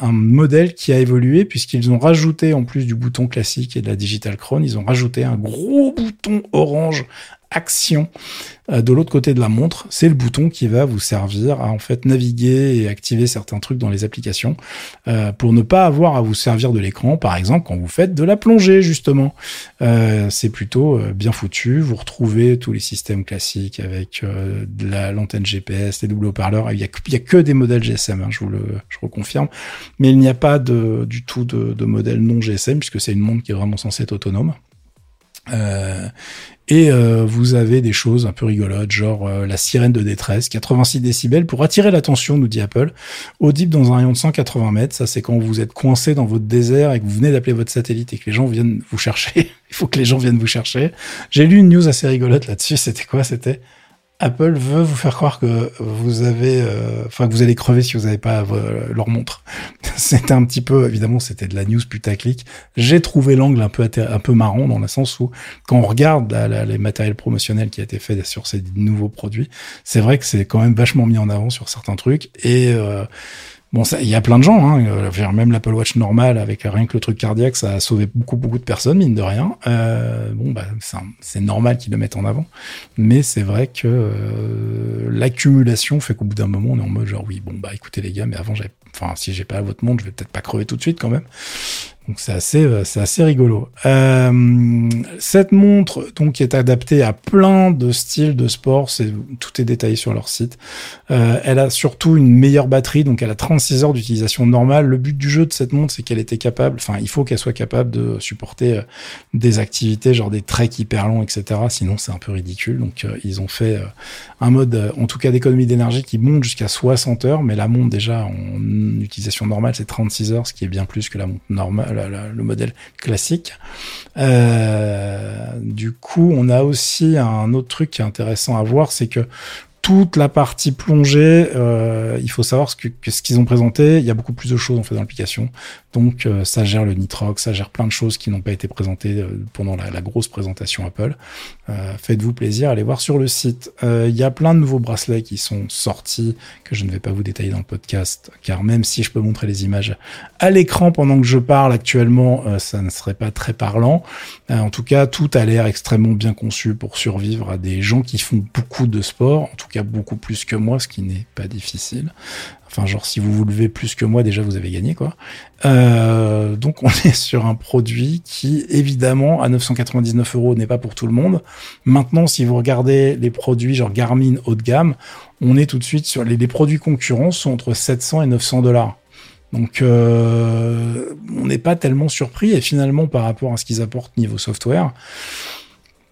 un modèle qui a évolué puisqu'ils ont rajouté, en plus du bouton classique et de la Digital Crown, ils ont rajouté un gros bouton orange action euh, de l'autre côté de la montre, c'est le bouton qui va vous servir à en fait naviguer et activer certains trucs dans les applications euh, pour ne pas avoir à vous servir de l'écran, par exemple quand vous faites de la plongée justement. Euh, c'est plutôt bien foutu. Vous retrouvez tous les systèmes classiques avec de la l'antenne GPS, les doubles haut-parleurs. Il y a, il y a que des modèles GSM, hein, je vous le je reconfirme, mais il n'y a pas de, du tout de, de modèle non GSM puisque c'est une montre qui est vraiment censée être autonome. Euh, et euh, vous avez des choses un peu rigolotes, genre euh, la sirène de détresse, 86 décibels pour attirer l'attention, nous dit Apple, audible dans un rayon de 180 mètres. Ça, c'est quand vous êtes coincé dans votre désert et que vous venez d'appeler votre satellite et que les gens viennent vous chercher. Il faut que les gens viennent vous chercher. J'ai lu une news assez rigolote là-dessus. C'était quoi C'était? Apple veut vous faire croire que vous avez, euh, enfin que vous allez crever si vous n'avez pas euh, leur montre. c'était un petit peu, évidemment, c'était de la news putaclic. J'ai trouvé l'angle un peu un marrant dans le sens où quand on regarde les matériels promotionnels qui a été fait sur ces nouveaux produits, c'est vrai que c'est quand même vachement mis en avant sur certains trucs et euh, Bon, il y a plein de gens, hein, euh, même l'Apple Watch normal avec rien que le truc cardiaque, ça a sauvé beaucoup beaucoup de personnes mine de rien. Euh, bon, bah c'est normal qu'ils le mettent en avant, mais c'est vrai que euh, l'accumulation fait qu'au bout d'un moment, on est en mode genre oui, bon bah écoutez les gars, mais avant enfin si j'ai pas votre montre, je vais peut-être pas crever tout de suite quand même. Donc c'est assez, euh, c'est assez rigolo. Euh, cette montre donc est adaptée à plein de styles de sport. Tout est détaillé sur leur site. Euh, elle a surtout une meilleure batterie, donc elle a 36 heures d'utilisation normale. Le but du jeu de cette montre, c'est qu'elle était capable, enfin il faut qu'elle soit capable de supporter des activités genre des treks hyper longs, etc. Sinon c'est un peu ridicule. Donc ils ont fait un mode, en tout cas d'économie d'énergie qui monte jusqu'à 60 heures, mais la montre déjà en utilisation normale c'est 36 heures, ce qui est bien plus que la montre normale le modèle classique. Euh, du coup, on a aussi un autre truc qui est intéressant à voir, c'est que toute la partie plongée, euh, il faut savoir ce que, ce qu'ils ont présenté. Il y a beaucoup plus de choses en fait dans l'application. Donc euh, ça gère le nitrox, ça gère plein de choses qui n'ont pas été présentées euh, pendant la, grosse présentation Apple. Euh, Faites-vous plaisir, allez voir sur le site. Euh, il y a plein de nouveaux bracelets qui sont sortis que je ne vais pas vous détailler dans le podcast, car même si je peux montrer les images à l'écran pendant que je parle actuellement, ça ne serait pas très parlant. en tout cas, tout a l'air extrêmement bien conçu pour survivre à des gens qui font beaucoup de sport, beaucoup plus que moi, ce qui n'est pas difficile. Enfin, genre, si vous vous levez plus que moi, déjà, vous avez gagné, quoi. Euh, donc, on est sur un produit qui, évidemment, à 999 euros, n'est pas pour tout le monde. Maintenant, si vous regardez les produits genre Garmin haut de gamme, on est tout de suite sur les, les produits concurrents sont entre 700 et 900 dollars. Donc, euh, on n'est pas tellement surpris. Et finalement, par rapport à ce qu'ils apportent niveau software,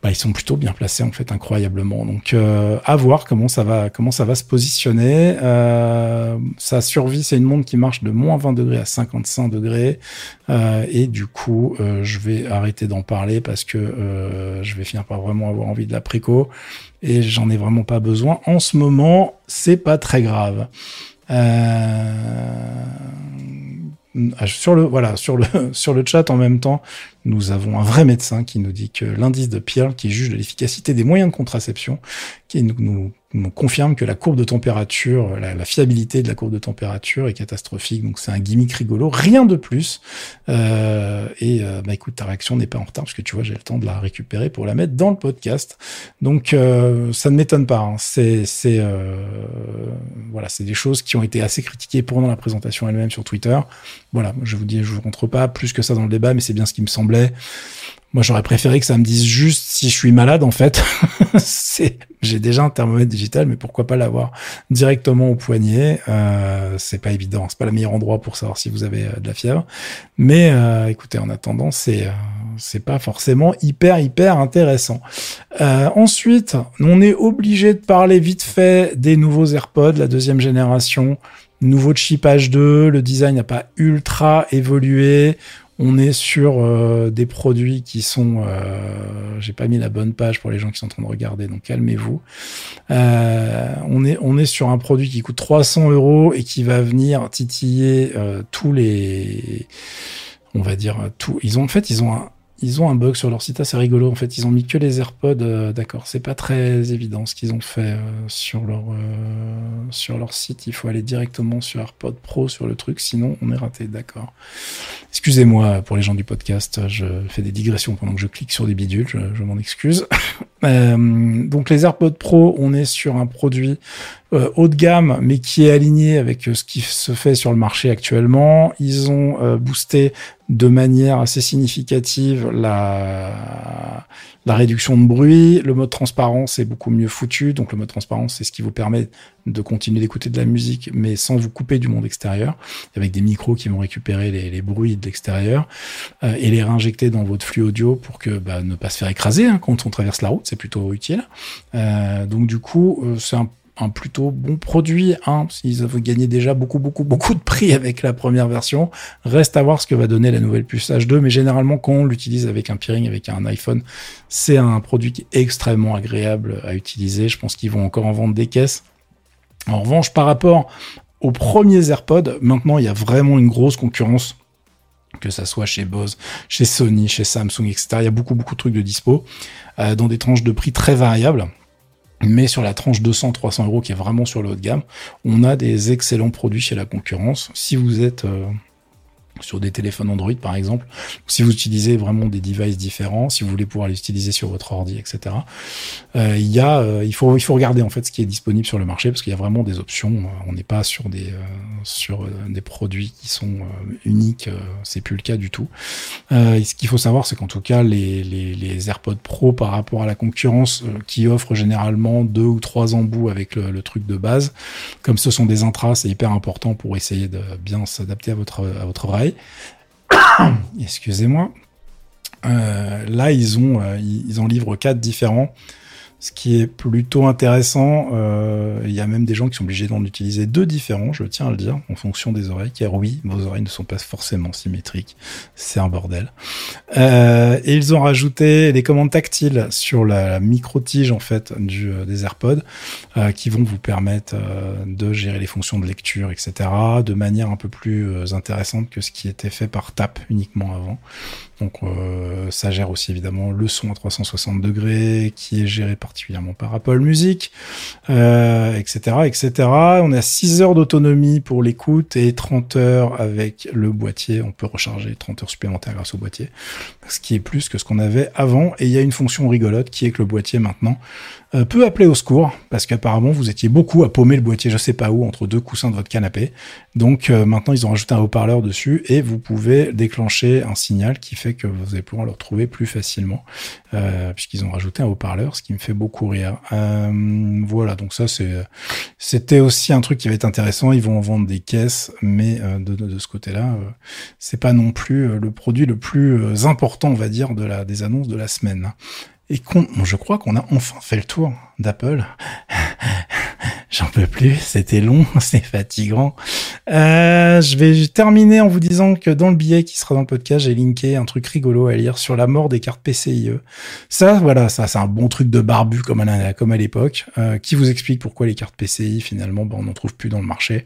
bah, ils sont plutôt bien placés en fait incroyablement. Donc euh, à voir comment ça va comment ça va se positionner. Euh, sa survie c'est une montre qui marche de moins 20 degrés à 55 degrés euh, et du coup euh, je vais arrêter d'en parler parce que euh, je vais finir par vraiment avoir envie de la préco et j'en ai vraiment pas besoin en ce moment. C'est pas très grave. Euh, sur le voilà sur le sur le chat en même temps nous avons un vrai médecin qui nous dit que l'indice de Pearl, qui juge de l'efficacité des moyens de contraception, qui nous, confirme que la courbe de température, la, fiabilité de la courbe de température est catastrophique. Donc c'est un gimmick rigolo, rien de plus. Euh, et euh, bah écoute, ta réaction n'est pas en retard parce que tu vois, j'ai le temps de la récupérer pour la mettre dans le podcast. Donc euh, ça ne m'étonne pas. Hein. C'est c'est voilà, c'est des choses qui ont été assez critiquées pendant la présentation elle-même sur Twitter. Voilà, je vous dis, je vous rentre pas plus que ça dans le débat, mais c'est bien ce qui me semblait moi, j'aurais préféré que ça me dise juste si je suis malade, en fait. j'ai déjà un thermomètre digital, mais pourquoi pas l'avoir directement au poignet? Euh, C'est pas évident, c'est pas le meilleur endroit pour savoir si vous avez euh, de la fièvre. Mais euh, écoutez, en attendant, c'est euh, c'est pas forcément hyper hyper intéressant. Euh, ensuite, on est obligé de parler vite fait des nouveaux AirPods, la deuxième génération. Nouveau chip H2, le design n'a pas ultra évolué. On est sur euh, des produits qui sont, euh, j'ai pas mis la bonne page pour les gens qui sont en train de regarder, donc calmez-vous. Euh, on est on est sur un produit qui coûte 300 euros et qui va venir titiller tous les, on va dire tout. Ils ont en fait ils ont un, ils ont un bug sur leur site assez rigolo. En fait, ils ont mis que les AirPods. Euh, d'accord, c'est pas très évident ce qu'ils ont fait euh, sur leur euh, sur leur site. Il faut aller directement sur AirPod Pro sur le truc, sinon on est raté. D'accord. Excusez-moi pour les gens du podcast. Je fais des digressions pendant que je clique sur des bidules. Je m'en excuse. donc les AirPods Pro, on est sur un produit euh, haut de gamme, mais qui est aligné avec euh, ce qui se fait sur le marché actuellement. Ils ont euh, boosté de manière assez significative la, la réduction de bruit. Le mode transparence est beaucoup mieux foutu. Donc le mode transparence, c'est ce qui vous permet de continuer d'écouter de la musique, mais sans vous couper du monde extérieur, avec des micros qui vont récupérer les, bruits de l'extérieur euh, et les réinjecter dans votre flux audio pour que bah, ne pas se faire écraser hein, quand on traverse la route. C'est plutôt utile. Euh, donc du coup, c'est un plutôt bon produit. Hein, Ils avaient gagné déjà beaucoup, beaucoup, beaucoup de prix avec la première version. Reste à voir ce que va donner la nouvelle puce H2. Mais généralement, quand on l'utilise avec un peering, avec un iPhone, c'est un produit extrêmement agréable à utiliser. Je pense qu'ils vont encore en vendre des caisses. En revanche, par rapport aux premiers AirPods, maintenant, il y a vraiment une grosse concurrence que ça soit chez Bose, chez Sony, chez Samsung, etc. Il y a beaucoup, beaucoup de trucs de dispo, euh, dans des tranches de prix très variables. Mais sur la tranche 200-300 euros qui est vraiment sur le haut de gamme, on a des excellents produits chez la concurrence. Si vous êtes euh, sur des téléphones Android par exemple, si vous utilisez vraiment des devices différents, si vous voulez pouvoir les utiliser sur votre ordi, etc. Euh, il y a, euh, il faut, il faut regarder en fait ce qui est disponible sur le marché parce qu'il y a vraiment des options. On n'est pas sur des, euh, sur euh, des produits qui sont euh, uniques. c'est plus le cas du tout. ce qu'il faut savoir, c'est qu'en tout cas les, les, les, AirPods Pro par rapport à la concurrence qui offre généralement deux ou trois embouts avec le, le truc de base, comme ce sont des intras, c'est hyper important pour essayer de bien s'adapter à votre à votre oreille Excusez-moi. Euh, là, ils ont, euh, ils en livrent quatre différents. Ce qui est plutôt intéressant. Euh, il y a même des gens qui sont obligés d'en utiliser deux différents, je tiens à le dire, en fonction des oreilles, car oui, vos oreilles ne sont pas forcément symétriques, c'est un bordel. Euh, et ils ont rajouté des commandes tactiles sur la micro-tige en fait du, euh, des AirPods, qui vont vous permettre de gérer les fonctions de lecture, etc., de manière un peu plus intéressante que ce qui était fait par tap uniquement avant. Donc euh, ça gère aussi évidemment le son à 360 degrés qui est géré particulièrement par Apple Music, euh, etc., etc. On a 6 heures d'autonomie pour l'écoute et 30 heures avec le boîtier. On peut recharger 30 heures supplémentaires grâce au boîtier, ce qui est plus que ce qu'on avait avant. Et il y a une fonction rigolote qui est que le boîtier maintenant euh, peut appeler au secours parce qu'apparemment vous étiez beaucoup à paumer le boîtier, je sais pas où, entre deux coussins de votre canapé. Donc maintenant ils ont rajouté un haut-parleur dessus et vous pouvez déclencher un signal qui fait que vous allez pouvoir le retrouver plus facilement euh, puisqu'ils ont rajouté un haut-parleur, ce qui me fait beaucoup rire. Euh, voilà, donc ça c'était aussi un truc qui va être intéressant. Ils vont en vendre des caisses, mais de, de, de, ce côté-là, c'est pas non plus le produit le plus important, on va dire, de la des annonces de la semaine et je crois qu'on a enfin fait le tour d'Apple. J'en peux plus, c'était long, c'est fatigant. Euh, je vais terminer en vous disant que dans le billet qui sera dans le podcast, j'ai linké un truc rigolo à lire sur la mort des cartes PCIe. Ça, voilà, ça, c'est un bon truc de barbu comme à, l'époque, euh, qui vous explique pourquoi les cartes PCI, finalement, ben, on n'en trouve plus dans le marché.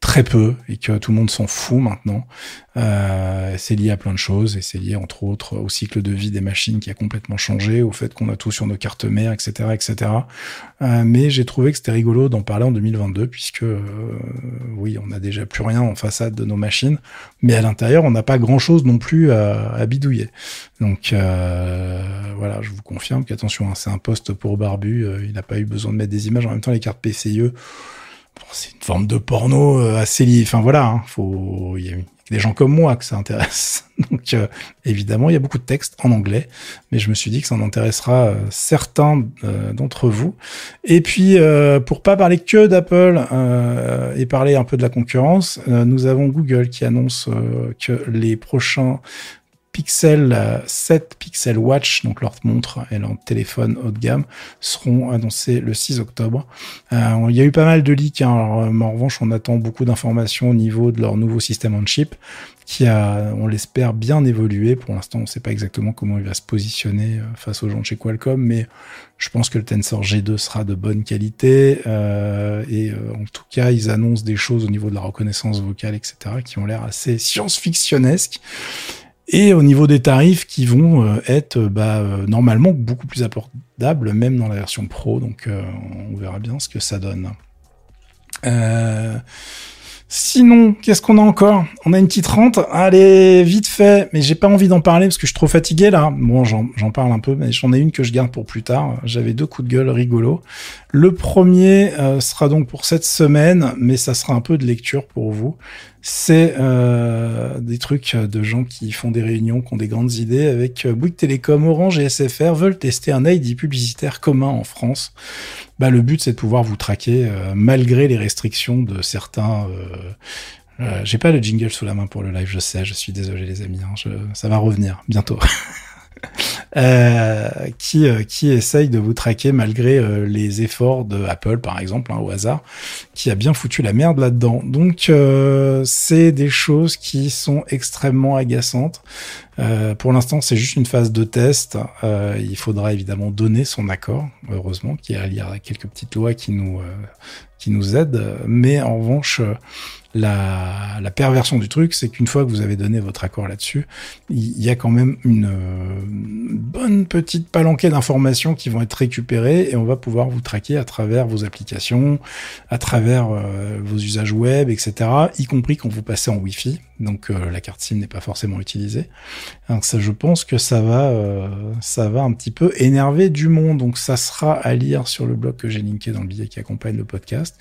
Très peu, et que tout le monde s'en fout maintenant. Euh, c'est lié à plein de choses, et c'est lié, entre autres, au cycle de vie des machines qui a complètement changé, au fait qu'on a tout sur nos cartes mères, etc., etc. Euh, mais j'ai trouvé que c'était rigolo d'en parler en 2022 puisque euh, oui, on n'a déjà plus rien en façade de nos machines, mais à l'intérieur, on n'a pas grand-chose non plus à, bidouiller. Donc voilà, je vous confirme qu'attention, hein, c'est un poste pour Barbu, il n'a pas eu besoin de mettre des images en même temps les cartes PCIe. C'est une forme de porno euh, assez liée. Enfin voilà, hein, faut il y a des gens comme moi que ça intéresse. Donc euh, évidemment, il y a beaucoup de textes en anglais, mais je me suis dit que ça en intéressera euh, certains euh, d'entre vous. Et puis, pour pas parler que d'Apple et parler un peu de la concurrence, nous avons Google qui annonce que les prochains Pixel 7, Pixel Watch, donc leur montre et leur téléphone haut de gamme, seront annoncés le 6 octobre. Euh, il y a eu pas mal de leaks, hein. Euh, en revanche, on attend beaucoup d'informations au niveau de leur nouveau système on chip, qui a, on l'espère, bien évolué. Pour l'instant, on ne sait pas exactement comment il va se positionner euh, face aux gens de chez Qualcomm, mais je pense que le Tensor G2 sera de bonne qualité. Euh, et euh, en tout cas, ils annoncent des choses au niveau de la reconnaissance vocale, etc., qui ont l'air assez science-fictionnesques et au niveau des tarifs qui vont euh, être euh, bah, euh, normalement beaucoup plus abordables, même dans la version Pro. Donc on verra bien ce que ça donne. Sinon, qu'est-ce qu'on a encore? On a une petite rente. Allez, vite fait, mais j'ai pas envie d'en parler parce que je suis trop fatigué là. Bon, j'en parle un peu, mais j'en ai une que je garde pour plus tard. J'avais deux coups de gueule rigolos. Le premier sera donc pour cette semaine, mais ça sera un peu de lecture pour vous c'est euh, des trucs de gens qui font des réunions, qui ont des grandes idées avec euh, Bouygues Télécom, Orange et SFR veulent tester un ID publicitaire commun en France. Bah, le but, c'est de pouvoir vous traquer euh, malgré les restrictions de certains. Euh, J'ai pas le jingle sous la main pour le live, je sais, je suis désolé les amis, hein, ça va revenir bientôt. Euh, qui euh, qui essaye de vous traquer malgré euh, les efforts de Apple par exemple hein, au hasard qui a bien foutu la merde là-dedans. Donc c'est des choses qui sont extrêmement agaçantes. Pour l'instant c'est juste une phase de test. Il faudra évidemment donner son accord heureusement qu'il y a quelques petites lois qui nous qui nous aident. Mais en revanche la, perversion du truc, c'est qu'une fois que vous avez donné votre accord là-dessus, il y a quand même une, bonne petite palanquée d'informations qui vont être récupérées et on va pouvoir vous traquer à travers vos applications, à travers euh, vos usages web, etc., y compris quand vous passez en Wi-Fi. Donc euh, la carte SIM n'est pas forcément utilisée. Je pense que ça va, euh, ça va un petit peu énerver du monde. Donc ça sera à lire sur le blog que j'ai linké dans le billet qui accompagne le podcast.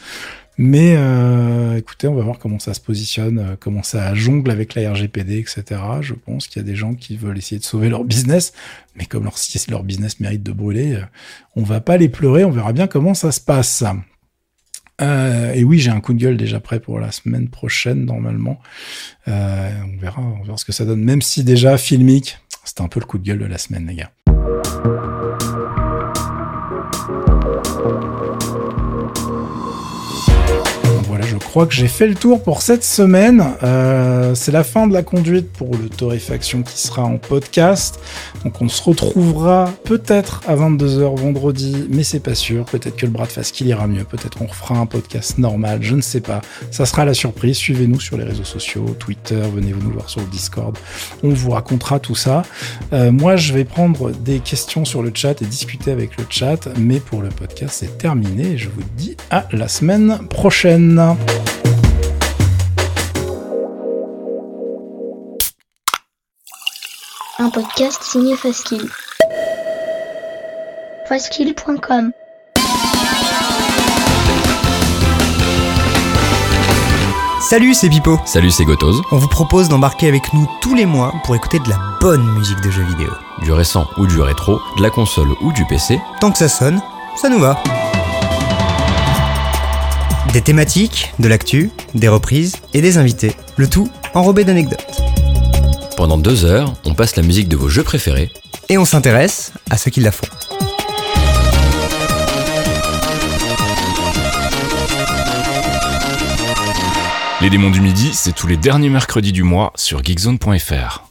Mais euh, écoutez, on va voir comment ça se positionne, comment ça jongle avec la RGPD, etc. Je pense qu'il y a des gens qui veulent essayer de sauver leur business, mais comme leur, leur business mérite de brûler, on va pas les pleurer, on verra bien comment ça se passe. Euh, et oui, j'ai un coup de gueule déjà prêt pour la semaine prochaine normalement. Euh, on verra, on verra ce que ça donne. Même si déjà filmique, c'était un peu le coup de gueule de la semaine, les gars. Que j'ai fait le tour pour cette semaine. Euh, c'est la fin de la conduite pour le Torréfaction qui sera en podcast. Donc on se retrouvera peut-être à 22h vendredi, mais c'est pas sûr. Peut-être que le bras de face qu'il ira mieux. Peut-être qu'on refera un podcast normal. Je ne sais pas. Ça sera la surprise. Suivez-nous sur les réseaux sociaux, Twitter, venez nous voir sur le Discord. On vous racontera tout ça. Euh, moi, je vais prendre des questions sur le chat et discuter avec le chat. Mais pour le podcast, c'est terminé. Je vous dis à la semaine prochaine. Un podcast signé Faskill. Faskill.com Salut, c'est Pipo. Salut, c'est Gotoz. On vous propose d'embarquer avec nous tous les mois pour écouter de la bonne musique de jeux vidéo. Du récent ou du rétro, de la console ou du PC. Tant que ça sonne, ça nous va. Des thématiques, de l'actu, des reprises et des invités. Le tout enrobé d'anecdotes. Pendant deux heures, on passe la musique de vos jeux préférés. Et on s'intéresse à ceux qui la font. Les démons du midi, c'est tous les derniers mercredis du mois sur geekzone.fr.